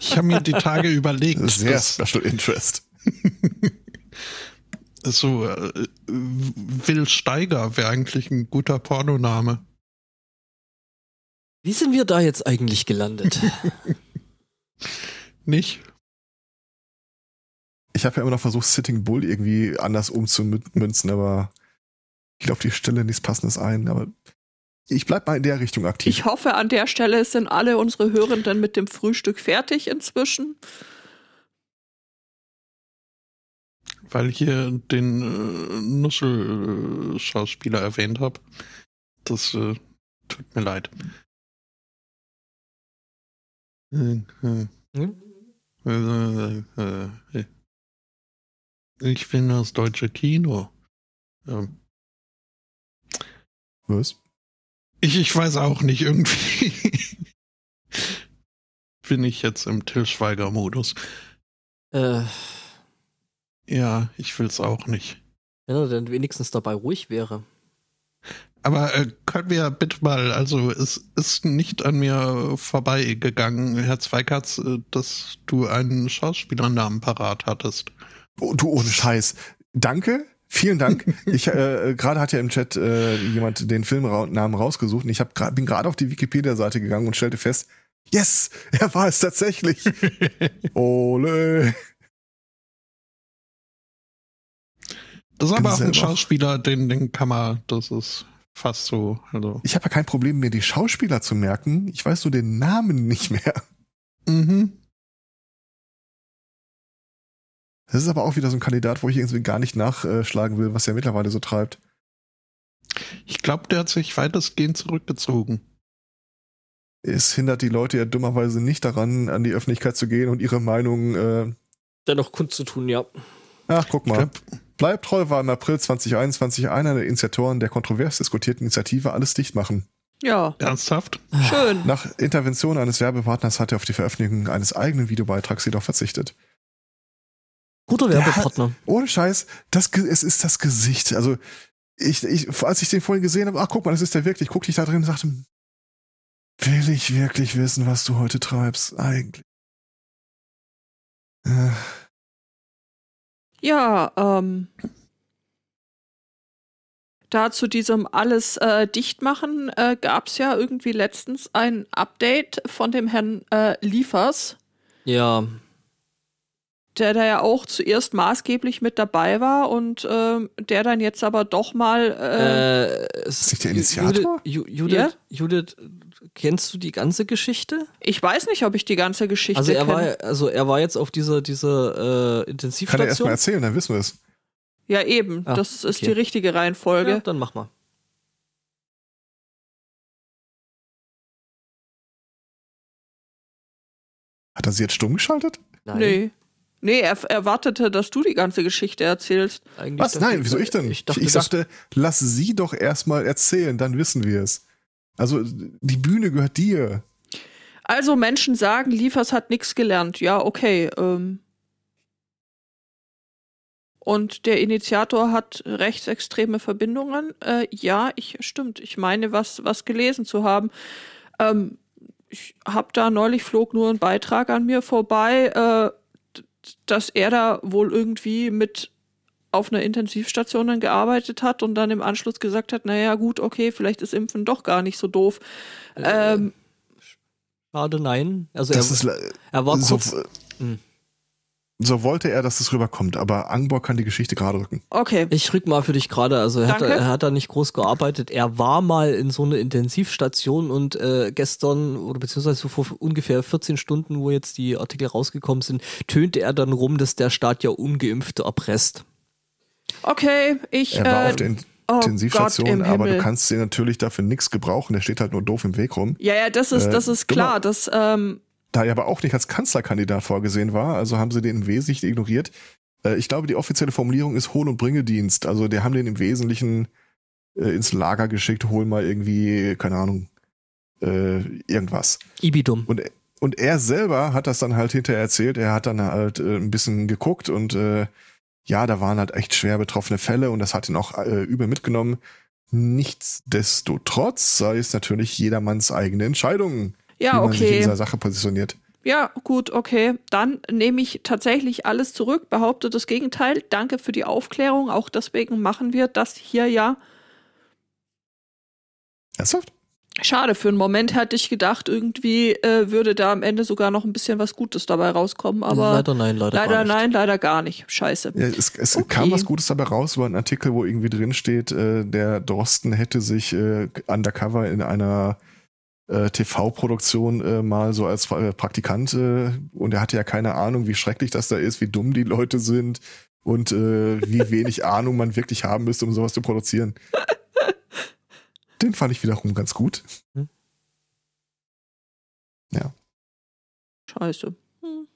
Ich habe mir die Tage überlegt, sehr dass Special Interest. so äh, Will Steiger wäre eigentlich ein guter Pornoname. Wie sind wir da jetzt eigentlich gelandet? Nicht? Ich habe ja immer noch versucht, Sitting Bull irgendwie anders umzumünzen, aber ich glaube, die Stelle nichts Passendes ein. Aber ich bleib mal in der Richtung aktiv. Ich hoffe, an der Stelle sind alle unsere Hörenden mit dem Frühstück fertig inzwischen. Weil ich hier den äh, Nuschel-Schauspieler erwähnt habe. Das äh, tut mir leid. Ich bin das deutsche Kino. Ähm, Was? Ich, ich weiß auch nicht, irgendwie bin ich jetzt im Till Schweiger-Modus. äh, Ja, ich will's auch nicht. wenn er denn wenigstens dabei ruhig wäre. Aber äh, können wir bitte mal, also es ist nicht an mir vorbeigegangen, Herr Zweikatz, äh, dass du einen Schauspielernamen parat hattest. Oh, du ohne Scheiß. Danke. Vielen Dank. Ich äh, gerade hat ja im Chat äh, jemand den Filmnamen rausgesucht und ich hab grad, bin gerade auf die Wikipedia-Seite gegangen und stellte fest, yes, er war es tatsächlich. Ole. Das ist aber auch ein Schauspieler, den, den kann man, das ist fast so, also. Ich habe ja kein Problem, mir die Schauspieler zu merken. Ich weiß nur den Namen nicht mehr. Mhm. Das ist aber auch wieder so ein Kandidat, wo ich irgendwie gar nicht nachschlagen will, was er mittlerweile so treibt. Ich glaube, der hat sich weitestgehend zurückgezogen. Es hindert die Leute ja dummerweise nicht daran, an die Öffentlichkeit zu gehen und ihre Meinung, äh, Dennoch kundzutun, ja. ach guck mal, Bleib treu war im April 2021 einer der Initiatoren der kontrovers diskutierten Initiative Alles dicht machen. Ja, ernsthaft? schön. Nach Intervention eines Werbepartners hat er auf die Veröffentlichung eines eigenen Videobeitrags jedoch verzichtet. Guter Werbepartner. Ohne Scheiß, das, es ist das Gesicht. Also, ich, ich, als ich den vorhin gesehen habe, ach guck mal, das ist der wirklich, guckte ich da drin und sagte, will ich wirklich wissen, was du heute treibst? Eigentlich. Äh, Ja, ähm. Da zu diesem alles äh, dichtmachen äh, gab es ja irgendwie letztens ein Update von dem Herrn äh, Liefers, Ja. Der da ja auch zuerst maßgeblich mit dabei war und ähm, der dann jetzt aber doch mal äh, Äh, es- Ist nicht der Initiator? Judith, Ju- Judith, Ja? Judith, kennst du die ganze Geschichte? ich weiß nicht, ob ich die ganze Geschichte Also er kenne. war, also er war jetzt auf dieser, dieser äh, kann er erstmal Intensivstation. erzählen, dann wissen wir es. ja, eben. Ah, das ist okay. die richtige Reihenfolge. ja, dann mach mal. Hat er sie jetzt stumm geschaltet? Nein, Nee. Nee, er er erwartete, dass du die ganze Geschichte erzählst. eigentlich Was? dachte Nein, wieso ich denn? Ich dachte, ich sagte, lass sie doch erstmal erzählen, dann wissen wir es. Also, die Bühne gehört dir. Also Menschen sagen, Liefers hat nichts gelernt. Ja, okay. Ähm. Und der Initiator hat rechtsextreme Verbindungen. Äh, ja, ich stimmt. Ich meine, was was gelesen zu haben. Ähm, ich habe da neulich flog nur ein Beitrag an mir vorbei, äh, dass er da wohl irgendwie mit auf einer Intensivstation dann gearbeitet hat und dann im Anschluss gesagt hat, naja gut, okay, vielleicht ist Impfen doch gar nicht so doof. Äh, Ähm, Schade, nein. Also Das er, ist er war so, kurz. So wollte er, dass es rüberkommt, aber Angbor kann die Geschichte gerade rücken. Okay. Ich rück mal für dich gerade. Also er hat, er hat da nicht groß gearbeitet. Er war mal in so einer Intensivstation und äh, gestern oder beziehungsweise so vor ungefähr 14 Stunden, wo jetzt die Artikel rausgekommen sind, tönte er dann rum, dass der Staat ja Ungeimpfte erpresst. Okay, ich. Er war äh, auf der In oh Intensivstation, Gott aber du kannst dir natürlich dafür nichts gebrauchen. Der steht halt nur doof im Weg rum. ja, ja, das ist, Äh, das ist dummer- klar. Das, ähm, Da er aber auch nicht als Kanzlerkandidat vorgesehen war, also haben sie den im Wesentlichen ignoriert. Äh, ich glaube, die offizielle Formulierung ist Hol- und Bringedienst. Also die haben den im Wesentlichen äh, ins Lager geschickt, hol mal irgendwie, keine Ahnung, äh, irgendwas. Ibidum. Und, und er selber hat das dann halt hinterher erzählt. Er hat dann halt äh, ein bisschen geguckt und äh, ja, da waren halt echt schwer betroffene Fälle und das hat ihn auch äh, übel mitgenommen. Nichtsdestotrotz sei es natürlich jedermanns eigene Entscheidung, wie ja, man sich in okay. dieser Sache positioniert. Ja, gut, okay. Dann nehme ich tatsächlich alles zurück, behaupte das Gegenteil. Danke für die Aufklärung. Auch deswegen machen wir das hier ja. Ernsthaft? Schade, für einen Moment hätte ich gedacht, irgendwie äh, würde da am Ende sogar noch ein bisschen was Gutes dabei rauskommen, aber leider nein, leider, leider gar nicht. nein, leider gar nicht. Scheiße. Ja, es es Okay. kam was Gutes dabei raus, war ein Artikel, wo irgendwie drin steht, äh, der Drosten hätte sich äh, undercover in einer äh, TV-Produktion äh, mal so als äh, Praktikant äh, und er hatte ja keine Ahnung, wie schrecklich das da ist, wie dumm die Leute sind und äh, wie wenig Ahnung man wirklich haben müsste, um sowas zu produzieren. Den fand ich wiederum ganz gut. Scheiße. Hm.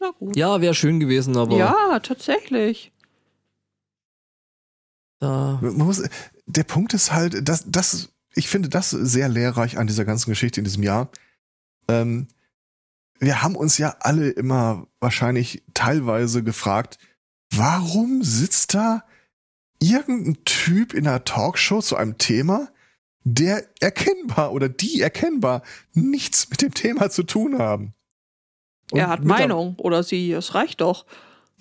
Na gut. Ja, wäre schön gewesen, aber Ja, tatsächlich. da Man muss, der Punkt ist halt, dass das, ich finde das sehr lehrreich an dieser ganzen Geschichte in diesem Jahr. Ähm, wir haben uns ja alle immer wahrscheinlich teilweise gefragt, warum sitzt da irgendein Typ in einer Talkshow zu einem Thema, der erkennbar oder die erkennbar nichts mit dem Thema zu tun haben. Und er hat Meinung oder sie, es reicht doch.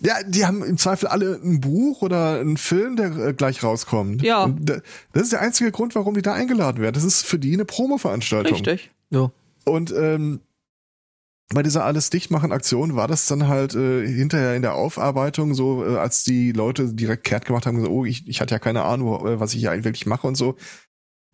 Ja, die haben im Zweifel alle ein Buch oder einen Film, der äh, gleich rauskommt. Ja. Und da- das ist der einzige Grund, warum die da eingeladen werden. Das ist für die eine Promo-Veranstaltung. Richtig. ja. Und ähm, bei dieser alles dichtmachen Aktion war das dann halt äh, hinterher in der Aufarbeitung so, äh, als die Leute direkt kehrt gemacht haben, so, oh, ich, ich hatte ja keine Ahnung, äh, was ich hier eigentlich wirklich mache und so.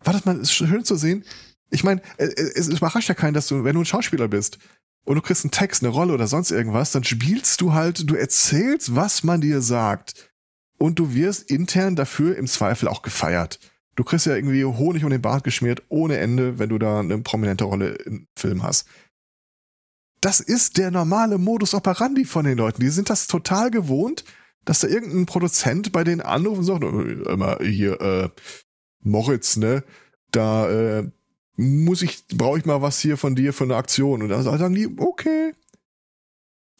War das mal schön zu sehen? Ich meine, äh, äh, es überrascht ja keinen, dass du, wenn du ein Schauspieler bist und du kriegst einen Text, eine Rolle oder sonst irgendwas, dann spielst du halt, du erzählst, was man dir sagt. Und du wirst intern dafür im Zweifel auch gefeiert. Du kriegst ja irgendwie Honig um den Bart geschmiert ohne Ende, wenn du da eine prominente Rolle im Film hast. Das ist der normale Modus operandi von den Leuten. Die sind das total gewohnt, dass da irgendein Produzent bei denen anruft und sagt, "Äh, immer hier, äh, Moritz, ne, da äh, muss ich, brauche ich mal was hier von dir für eine Aktion. Und dann sagen die, okay.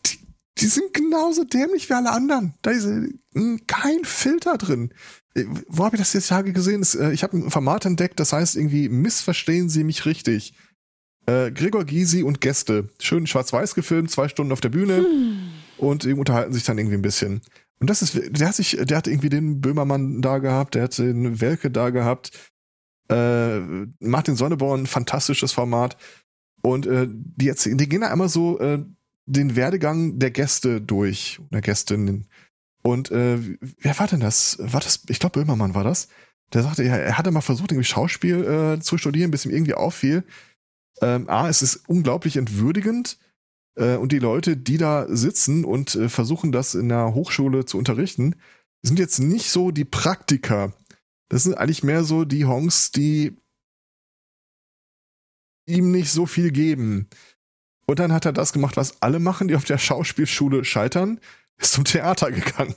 Die, die sind genauso dämlich wie alle anderen. Da ist äh, kein Filter drin. Äh, Wo habe ich das jetzt Tage gesehen? Äh, Ich habe ein Format entdeckt, das heißt irgendwie, missverstehen Sie mich richtig. Gregor Gysi und Gäste. Schön schwarz-weiß gefilmt, zwei Stunden auf der Bühne und die unterhalten sich dann irgendwie ein bisschen. Und das ist, der hat sich, der hat irgendwie den Böhmermann da gehabt, der hat den Welke da gehabt, äh, Martin Sonneborn, fantastisches Format. Und äh, die, jetzt, die gehen da einmal so äh, den Werdegang der Gäste durch, der Gästinnen. Und äh, wer war denn das? War das, ich glaube, Böhmermann war das. Der sagte, ja, er hatte mal versucht, irgendwie Schauspiel äh, zu studieren, bis ihm irgendwie auffiel. Ähm, A, es ist unglaublich entwürdigend. Äh, und die Leute, die da sitzen und äh, versuchen, das in der Hochschule zu unterrichten, sind jetzt nicht so die Praktiker. Das sind eigentlich mehr so die Honks, die ihm nicht so viel geben. Und dann hat er das gemacht, was alle machen, die auf der Schauspielschule scheitern, ist zum Theater gegangen.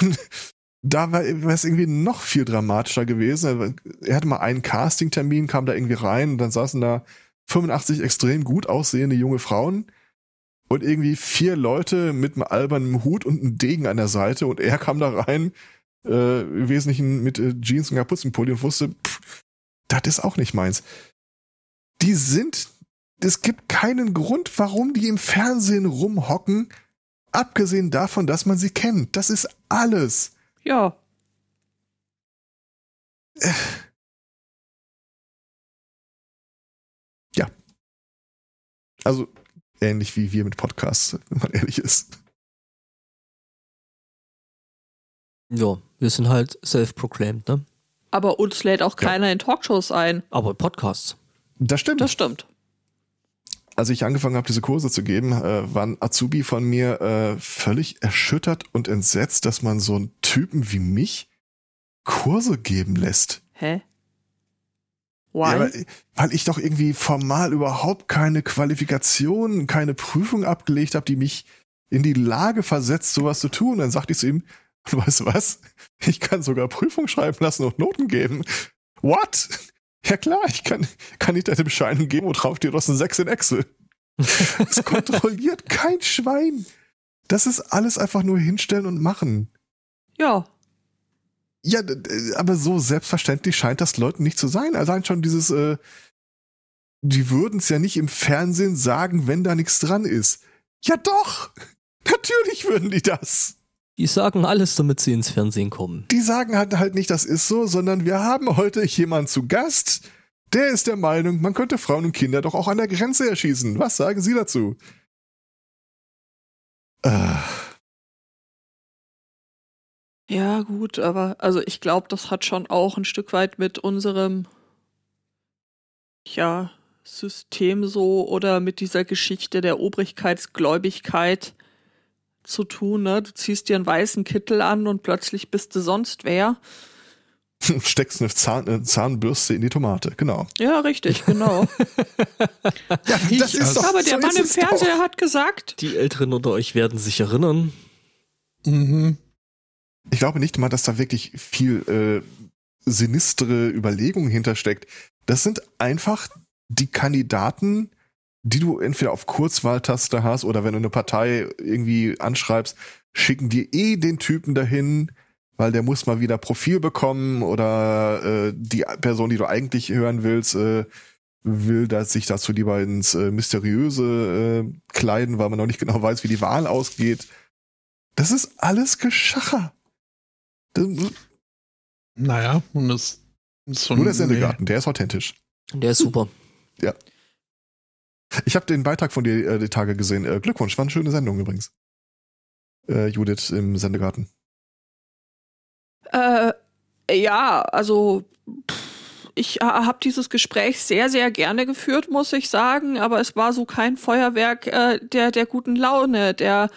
Und da war es irgendwie noch viel dramatischer gewesen. Er hatte mal einen Castingtermin, kam da irgendwie rein und dann saßen da 85 extrem gut aussehende junge Frauen und irgendwie vier Leute mit einem albernen Hut und einem Degen an der Seite und er kam da rein, äh, im Wesentlichen mit äh, Jeans und Kapuzenpulli und wusste, pff, das ist auch nicht meins. Die sind, es gibt keinen Grund, warum die im Fernsehen rumhocken, abgesehen davon, dass man sie kennt. Das ist alles. Ja. Also ähnlich wie wir mit Podcasts, wenn man ehrlich ist. Ja, wir sind halt self-proclaimed, ne? Aber uns lädt auch Ja. keiner in Talkshows ein. Aber Podcasts. Das stimmt. Das stimmt. Als ich angefangen habe, diese Kurse zu geben, äh, war ein Azubi von mir äh, völlig erschüttert und entsetzt, dass man so einen Typen wie mich Kurse geben lässt. Hä? Ja, Why? weil, weil ich doch irgendwie formal überhaupt keine Qualifikation, keine Prüfung abgelegt habe, die mich in die Lage versetzt, sowas zu tun. Dann sagte ich zu ihm, weißt du was? Ich kann sogar Prüfung schreiben lassen und Noten geben. What? Ja klar, ich kann, kann nicht deine Bescheinigung geben und drauf steht, du hast eine 6 in Excel. Das kontrolliert kein Schwein. Das ist alles einfach nur hinstellen und machen. ja. Ja, aber so selbstverständlich scheint das Leuten nicht zu sein. Allein schon dieses, äh, die würden es ja nicht im Fernsehen sagen, wenn da nichts dran ist. Ja doch! Natürlich würden die das. Die sagen alles, damit sie ins Fernsehen kommen. Die sagen halt, halt nicht, das ist so, sondern wir haben heute jemanden zu Gast, der ist der Meinung, man könnte Frauen und Kinder doch auch an der Grenze erschießen. Was sagen Sie dazu? Äh, Ja, gut, aber also ich glaube, das hat schon auch ein Stück weit mit unserem ja, System so oder mit dieser Geschichte der Obrigkeitsgläubigkeit zu tun. Ne? Du ziehst dir einen weißen Kittel an und plötzlich bist du sonst wer. steckst eine, Zahn, eine Zahnbürste in die Tomate, genau. Ja, richtig, genau. Ja, das ist doch, aber der so Mann ist im Fernseher doch. hat gesagt, Die Älteren unter euch werden sich erinnern. Mhm. Ich glaube nicht mal, dass da wirklich viel äh, sinistere Überlegungen hintersteckt. Das sind einfach die Kandidaten, die du entweder auf Kurzwahltaste hast oder wenn du eine Partei irgendwie anschreibst, schicken dir eh den Typen dahin, weil der muss mal wieder Profil bekommen oder äh, die Person, die du eigentlich hören willst, äh, will dass sich dazu lieber ins äh, Mysteriöse äh, kleiden, weil man noch nicht genau weiß, wie die Wahl ausgeht. Das ist alles Geschacher. Das, Naja, und das ist so nur der Sendegarten, der ist authentisch. Der ist super. Ich habe den Beitrag von dir äh, die Tage gesehen. Äh, Glückwunsch, war eine schöne Sendung übrigens. Äh, Judith im Sendegarten. Äh, ja, also pff, ich habe dieses Gespräch sehr, sehr gerne geführt, muss ich sagen, aber es war so kein Feuerwerk äh, der, der guten Laune. Der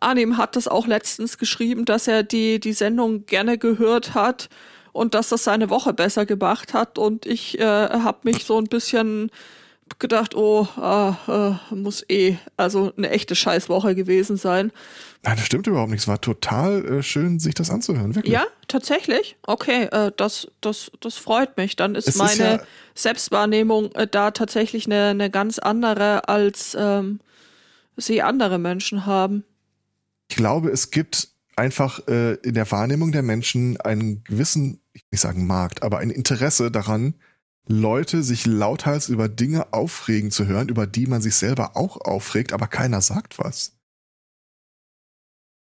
Arnim hat das auch letztens geschrieben, dass er die, die Sendung gerne gehört hat und dass das seine Woche besser gemacht hat. Und ich äh, habe mich so ein bisschen gedacht, oh, äh, äh, muss eh, also eine echte Scheißwoche gewesen sein. Nein, das stimmt überhaupt nicht. Es war total äh, schön, sich das anzuhören. Wirklich. Ja, tatsächlich. Okay, äh, das, das, das freut mich. Dann ist Es ist meine ja- Selbstwahrnehmung äh, da tatsächlich eine, eine ganz andere, als ähm, sie andere Menschen haben. Ich glaube, es gibt einfach äh, in der Wahrnehmung der Menschen einen gewissen, ich will nicht sagen Markt, aber ein Interesse daran, Leute sich lauthals über Dinge aufregen zu hören, über die man sich selber auch aufregt, aber keiner sagt was.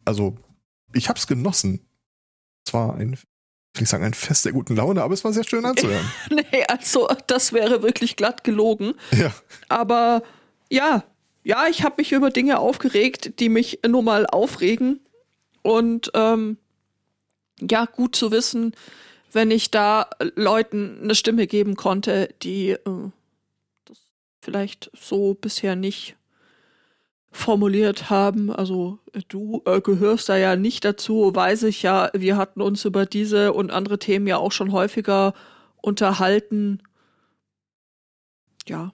Also, ich hab's genossen. Es war ein, ich will nicht sagen, ein Fest der guten Laune, aber es war sehr schön anzuhören. nee, also das wäre wirklich glatt gelogen. ja. Aber ja, ja, ich habe mich über Dinge aufgeregt, die mich nur mal aufregen. Und ähm, ja, gut zu wissen, wenn ich da Leuten eine Stimme geben konnte, die äh, das vielleicht so bisher nicht formuliert haben. Also äh, du äh, gehörst da ja nicht dazu, weiß ich ja. Wir hatten uns über diese und andere Themen ja auch schon häufiger unterhalten. Ja,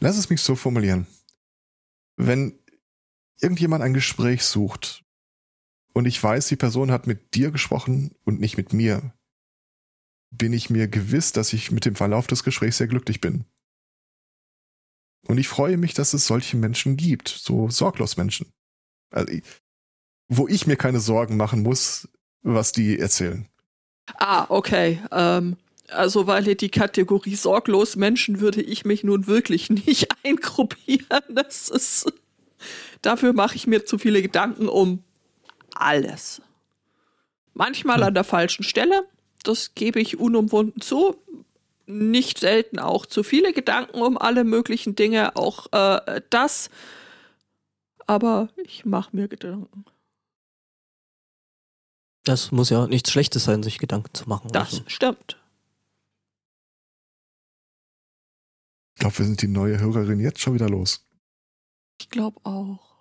Lass es mich so formulieren. Wenn irgendjemand ein Gespräch sucht und ich weiß, die Person hat mit dir gesprochen und nicht mit mir, bin ich mir gewiss, dass ich mit dem Verlauf des Gesprächs sehr glücklich bin. Und ich freue mich, dass es solche Menschen gibt, so sorglos Menschen. Also, wo ich mir keine Sorgen machen muss, was die erzählen. Ah, okay. Ähm, also, weil die Kategorie sorglos Menschen würde ich mich nun wirklich nicht eingruppieren. Das ist. Dafür mache ich mir zu viele Gedanken um alles. Manchmal an der falschen Stelle, das gebe ich unumwunden zu. Nicht selten auch zu viele Gedanken um alle möglichen Dinge, auch äh, das. Aber ich mache mir Gedanken. Das muss ja nichts Schlechtes sein, sich Gedanken zu machen. Das Also, stimmt. Ich glaube, wir sind die neue Hörerin jetzt schon wieder los. Ich glaube auch.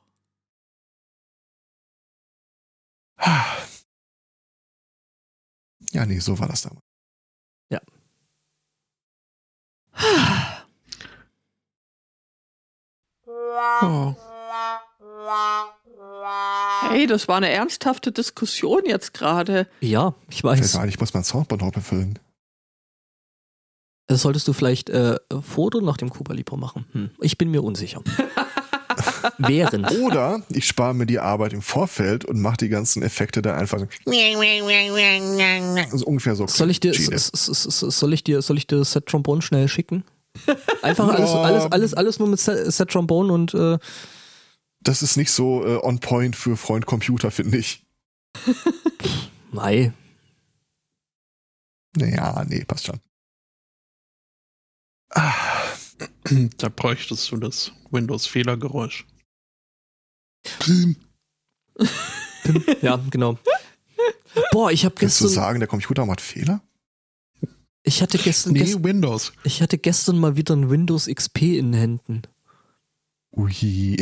Ja, nee, so war das damals. Oh. Hey, das war eine ernsthafte Diskussion jetzt gerade. ja, ich weiß. mir ein, ich muss mein Soundboard noch befüllen. Das solltest du vielleicht äh, vor oder nach dem Cuba Libre machen. Hm. Ich bin mir unsicher. Während. Oder ich spare mir die Arbeit im Vorfeld und mache die ganzen Effekte da einfach so. Also ungefähr so. Soll ich dir, soll ich dir, soll ich dir Set Trombone schnell schicken? Einfach alles, alles, alles, alles nur mit Set, Set Trombone und äh, Das ist nicht so äh, on point für Freund Computer, finde ich. Mai. Naja, nee, passt schon. Ah, Da bräuchtest du das Windows-Fehlergeräusch. Ja, genau. Boah, ich habe willst du gestern, sagen, der Computer macht Fehler? ich hatte gestern, Nee, gest, Windows. ich hatte gestern mal wieder ein Windows XP in den Händen. Ui,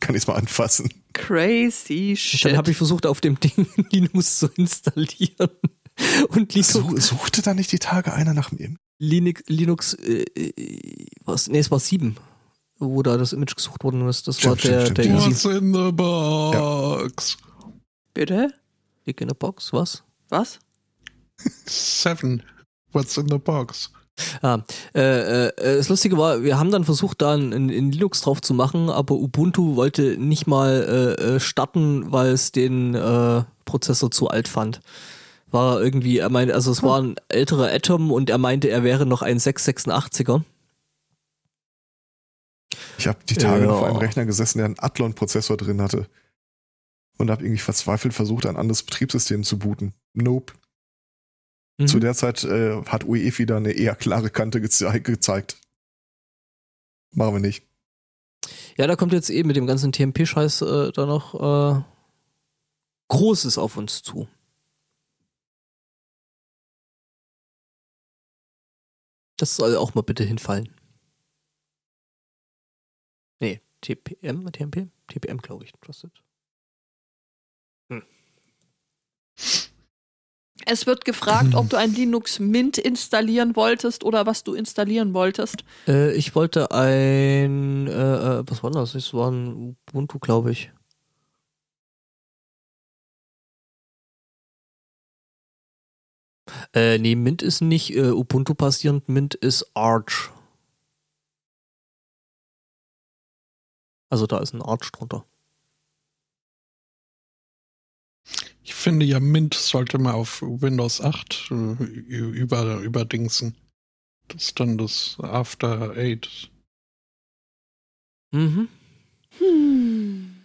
kann ich es mal anfassen? Crazy Und shit. dann habe ich versucht, auf dem Ding Linux zu installieren. Und Linux, Such, suchte da nicht die Tage einer nach mir? Linux, Linux äh, äh, was? Nee, es war 7, wo da das Image gesucht worden ist. Das war Stimmt, der, stimmt, der stimmt, ja. Easy What's in the box? Bitte? Dick in the Box, was? Was? Seven. What's in the box? Ah, äh, äh, das Lustige war, wir haben dann versucht, da in, in Linux drauf zu machen, aber Ubuntu wollte nicht mal äh, äh, starten, weil es den äh, Prozessor zu alt fand. War irgendwie, er meinte, also es war ein älterer Atom und er meinte, er wäre noch ein 686er. Ich habe die Tage Ja. vor einem Rechner gesessen, der einen Athlon-Prozessor drin hatte. Und habe irgendwie verzweifelt versucht, ein anderes Betriebssystem zu booten. Nope. Mhm. Zu der Zeit äh, hat UEFI da eine eher klare Kante geze gezeigt. Machen wir nicht. Ja, da kommt jetzt eben mit dem ganzen TMP-Scheiß äh, da noch äh, Großes auf uns zu. Das soll auch mal bitte hinfallen. Nee, TPM, TMP? TPM, glaube ich, Trusted. Es wird gefragt, ob du ein Linux Mint installieren wolltest oder was du installieren wolltest. Äh, ich wollte ein, äh, äh, was war das? Es war ein Ubuntu, glaube ich. Äh, nee, Mint ist nicht äh, Ubuntu basierend, Mint ist Arch. Also da ist ein Arch drunter. Ich finde ja, Mint sollte mal auf Windows 8 äh, über, überdingsen. Das ist dann das After 8. Mhm. Hm.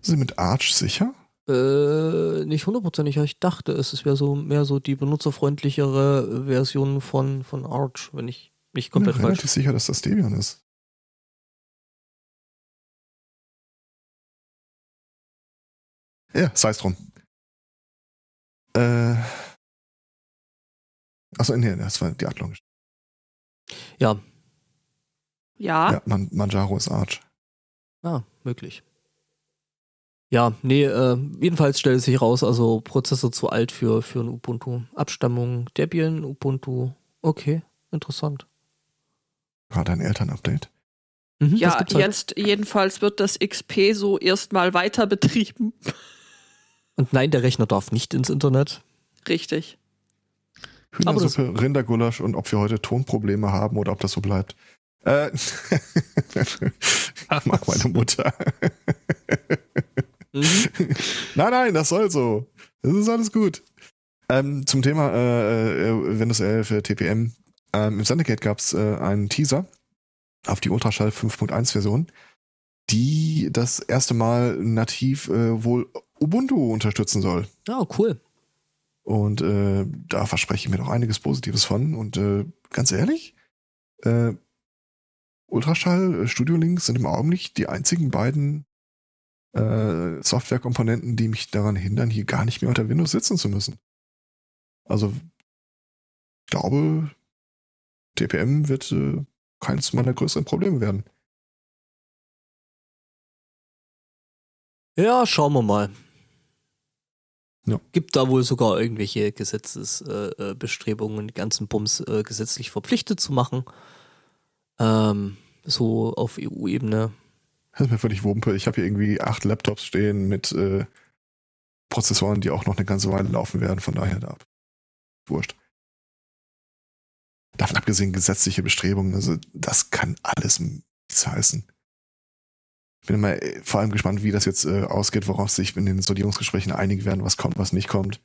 Sind Sie mit Arch sicher? Äh, nicht hundertprozentig, aber ich dachte, es wäre so mehr so die benutzerfreundlichere Version von, von Arch, wenn ich nicht Ich bin komplett mir falsch relativ sicher, dass das Debian ist. Ja, sei es drum. Äh. Achso, nee, das war die Athlon. Ja, Ja, Ja, Man Manjaro ist Arch. Ah, möglich. Ja, nee, äh, jedenfalls stellt es sich raus, also Prozessor zu alt für, für ein Ubuntu. Abstammung Debian, Ubuntu. Okay, interessant. War dein Elternupdate? Mhm, ja halt. jetzt jedenfalls wird das XP so erstmal weiter betrieben. Und nein, der Rechner darf nicht ins Internet. Richtig. Hühnersuppe, Rindergulasch und ob wir heute Tonprobleme haben oder ob das so bleibt. Äh, mag meine Mutter. Mhm. nein, nein, das soll so. Das ist alles gut. Ähm, zum Thema äh, äh, Windows 11 äh, TPM. Ähm, Im Sendegate gab es äh, einen Teaser auf die Ultraschall 5.1 Version, die das erste Mal nativ äh, wohl Ubuntu unterstützen soll. Ja, cool. Und äh, da verspreche ich mir doch einiges Positives von. Und ganz ehrlich, Ultraschall, Studio Links sind im Augenblick die einzigen beiden äh, Softwarekomponenten, die mich daran hindern, hier gar nicht mehr unter Windows sitzen zu müssen. Also, ich glaube, TPM wird äh, keins meiner größeren Probleme werden. Ja, schauen wir mal. Ja. Gibt da wohl sogar irgendwelche Gesetzesbestrebungen, äh, äh, die ganzen Bums äh, gesetzlich verpflichtet zu machen. Ähm, so auf EU-Ebene. Das ist mir völlig Wumpe. Ich habe hier irgendwie acht Laptops stehen mit äh, Prozessoren, die auch noch eine ganze Weile laufen werden. Von daher da. Wurscht. Davon abgesehen gesetzliche Bestrebungen, also das kann alles nichts heißen. Ich bin immer äh, vor allem gespannt, wie das jetzt äh, ausgeht, worauf sich in den Sondierungsgesprächen einigen werden, was kommt, was nicht kommt.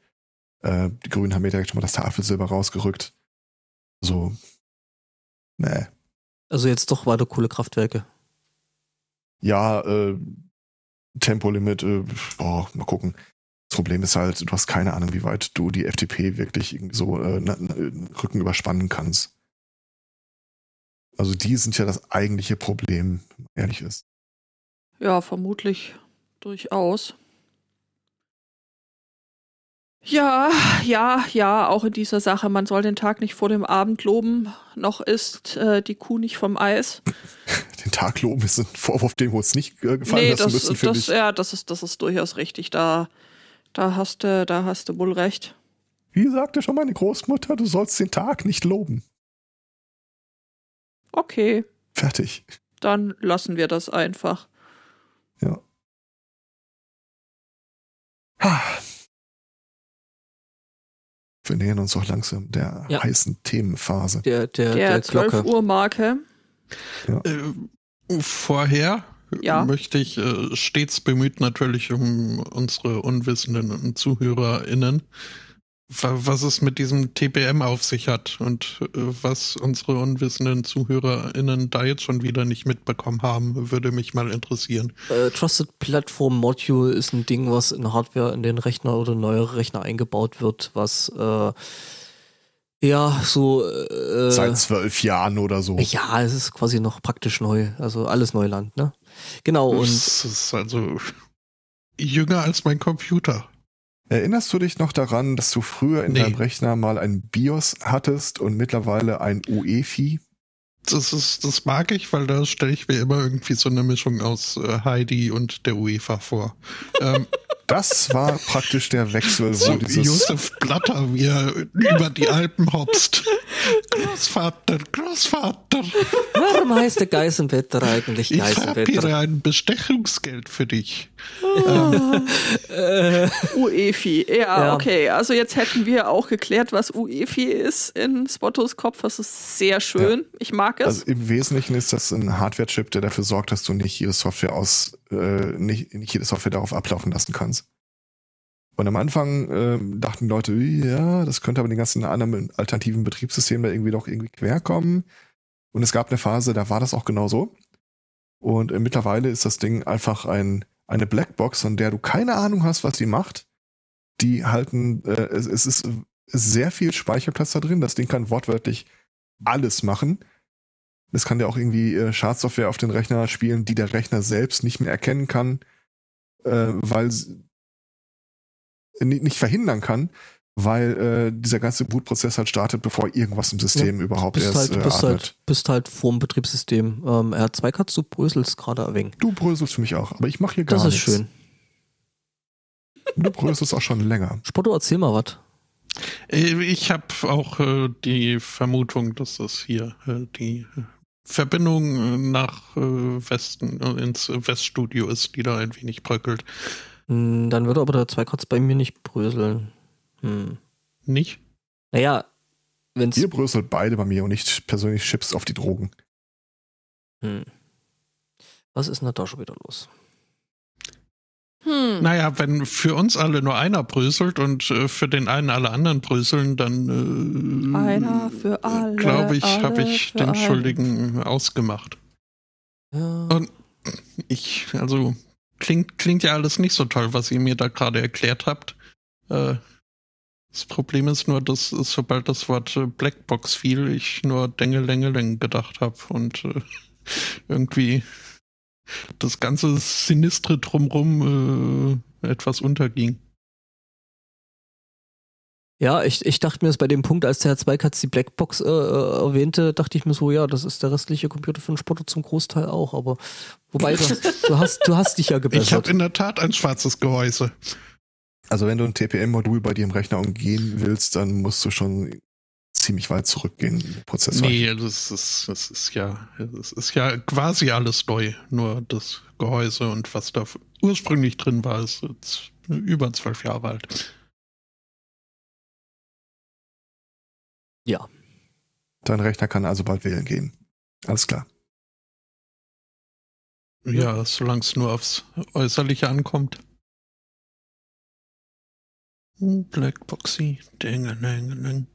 Äh, die Grünen haben mir direkt schon mal das Tafelsilber rausgerückt. So, nee. Also jetzt doch weiter Kohlekraftwerke. Ja, äh, Tempolimit, äh, oh, mal gucken. Das Problem ist halt, du hast keine Ahnung, wie weit du die FDP wirklich irgendwie so äh, Rücken überspannen kannst. Also die sind ja das eigentliche Problem, wenn man ehrlich ist. Ja, vermutlich durchaus. Ja, ja, ja, auch in dieser Sache. Man soll den Tag nicht vor dem Abend loben. Noch ist äh, die Kuh nicht vom Eis. Den Tag loben ist ein Vorwurf, den wir uns nicht äh, gefallen nee, lassen das, müssen, finde ich. ja, das ist, das ist durchaus richtig. Da, da hast du, da hast du wohl recht. Wie sagte schon meine Großmutter, du sollst den Tag nicht loben. Okay, Fertig. dann lassen wir das einfach. Ja. Ah. Wir nähern uns auch langsam der Ja. heißen Themenphase. Der, der, Der der, 12 Glocke. Uhr Marke. Äh, vorher Ja. möchte ich äh, stets bemüht natürlich um unsere unwissenden ZuhörerInnen, was es mit diesem TPM auf sich hat und äh, was unsere unwissenden ZuhörerInnen da jetzt schon wieder nicht mitbekommen haben, würde mich mal interessieren. Äh, Trusted Platform Module ist ein Ding, was in Hardware in den Rechner oder neuere Rechner eingebaut wird, was äh, ja so äh, Seit zwölf Jahren oder so. ja, es ist quasi noch praktisch neu, also alles Neuland, ne? Genau und das ist also jünger als mein Computer. Erinnerst du dich noch daran, dass du früher in Nee. deinem Rechner mal ein BIOS hattest und mittlerweile ein UEFI? Das ist, das mag ich, weil da stelle ich mir immer irgendwie so eine Mischung aus äh, Heidi und der UEFA vor. ähm, Das war praktisch der Wechsel, wo so dieses Josef Blatter, wie er über die Alpen hopst. Großvater, Großvater, warum heißt der Geißenwetter eigentlich ich habe hier ein Bestechungsgeld für dich. Äh, UEFI. Ja, Ja. okay. Also jetzt hätten wir auch geklärt, was UEFI ist in Spottos Kopf. Das ist sehr schön. Ich mag es. Also im Wesentlichen ist das ein Hardware-Chip, der dafür sorgt, dass du nicht jede Software aus, äh, nicht, nicht jede Software darauf ablaufen lassen kannst. Und am Anfang ähm, dachten Leute, ja, das könnte aber den ganzen anderen alternativen Betriebssystemen da irgendwie doch irgendwie querkommen. Und es gab eine Phase, da war das auch genauso. Und äh, mittlerweile ist das Ding einfach ein, eine Blackbox, von der du keine Ahnung hast, was die macht. Die halten, äh, es, es ist sehr viel Speicherplatz da drin. Das Ding kann wortwörtlich alles machen. Es kann ja auch irgendwie äh, Schadsoftware auf den Rechner spielen, die der Rechner selbst nicht mehr erkennen kann, äh, weil sie- nicht verhindern kann, weil äh, dieser ganze Bootprozess halt startet, bevor irgendwas im System überhaupt bist erst halt, äh, bist atmet. halt, bist halt vorm Betriebssystem. Ähm, R2 du bröselst gerade wenig. Du bröselst für mich auch, aber ich mache hier gar Das ist nichts. schön. Du bröselst auch schon länger. Spotto, erzähl mal was. Äh, Ich habe auch äh, die Vermutung, dass das hier äh, die Verbindung äh, nach äh, Westen, äh, ins Weststudio ist, die da ein wenig bröckelt. Hm, Dann würde aber der Zweikratz bei mir nicht bröseln. Hm. Nicht? Naja, wenn's. Ihr bröselt beide bei mir und ich persönlich chips auf die Drogen. Hm. Was ist denn da schon wieder los? hm. Naja, wenn für uns alle nur einer bröselt und äh, für den einen alle anderen bröseln, dann äh, Einer für alle, glaube ich, alle habe ich den einen. Schuldigen ausgemacht. Ja. Und ich, also klingt, klingt ja alles nicht so toll, was ihr mir da gerade erklärt habt. Äh, das Problem ist nur, dass sobald das Wort äh, Blackbox fiel, ich nur Dengelengeleng gedacht habe und äh, irgendwie das ganze Sinistre drumrum äh, etwas unterging. Ja, ich, ich dachte mir es bei dem Punkt, als der Herr Zweikatz die Blackbox äh, äh, erwähnte, dachte ich mir so, ja, das ist der restliche Computer für den Spotter zum Großteil auch, aber wobei du, du hast du hast dich ja gebessert. Ich habe in der Tat ein schwarzes Gehäuse. Also wenn du ein TPM-Modul bei dir im Rechner umgehen willst, dann musst du schon ziemlich weit zurückgehen im Prozessor. Nee, das ist, das ist ja, das ist ja quasi alles neu. Nur das Gehäuse und was da ursprünglich drin war, ist jetzt über zwölf Jahre alt. Ja. Dein Rechner kann also bald wählen gehen. Alles klar. Ja, solange es nur aufs Äußerliche ankommt. Blackboxy, ding, ding, ding.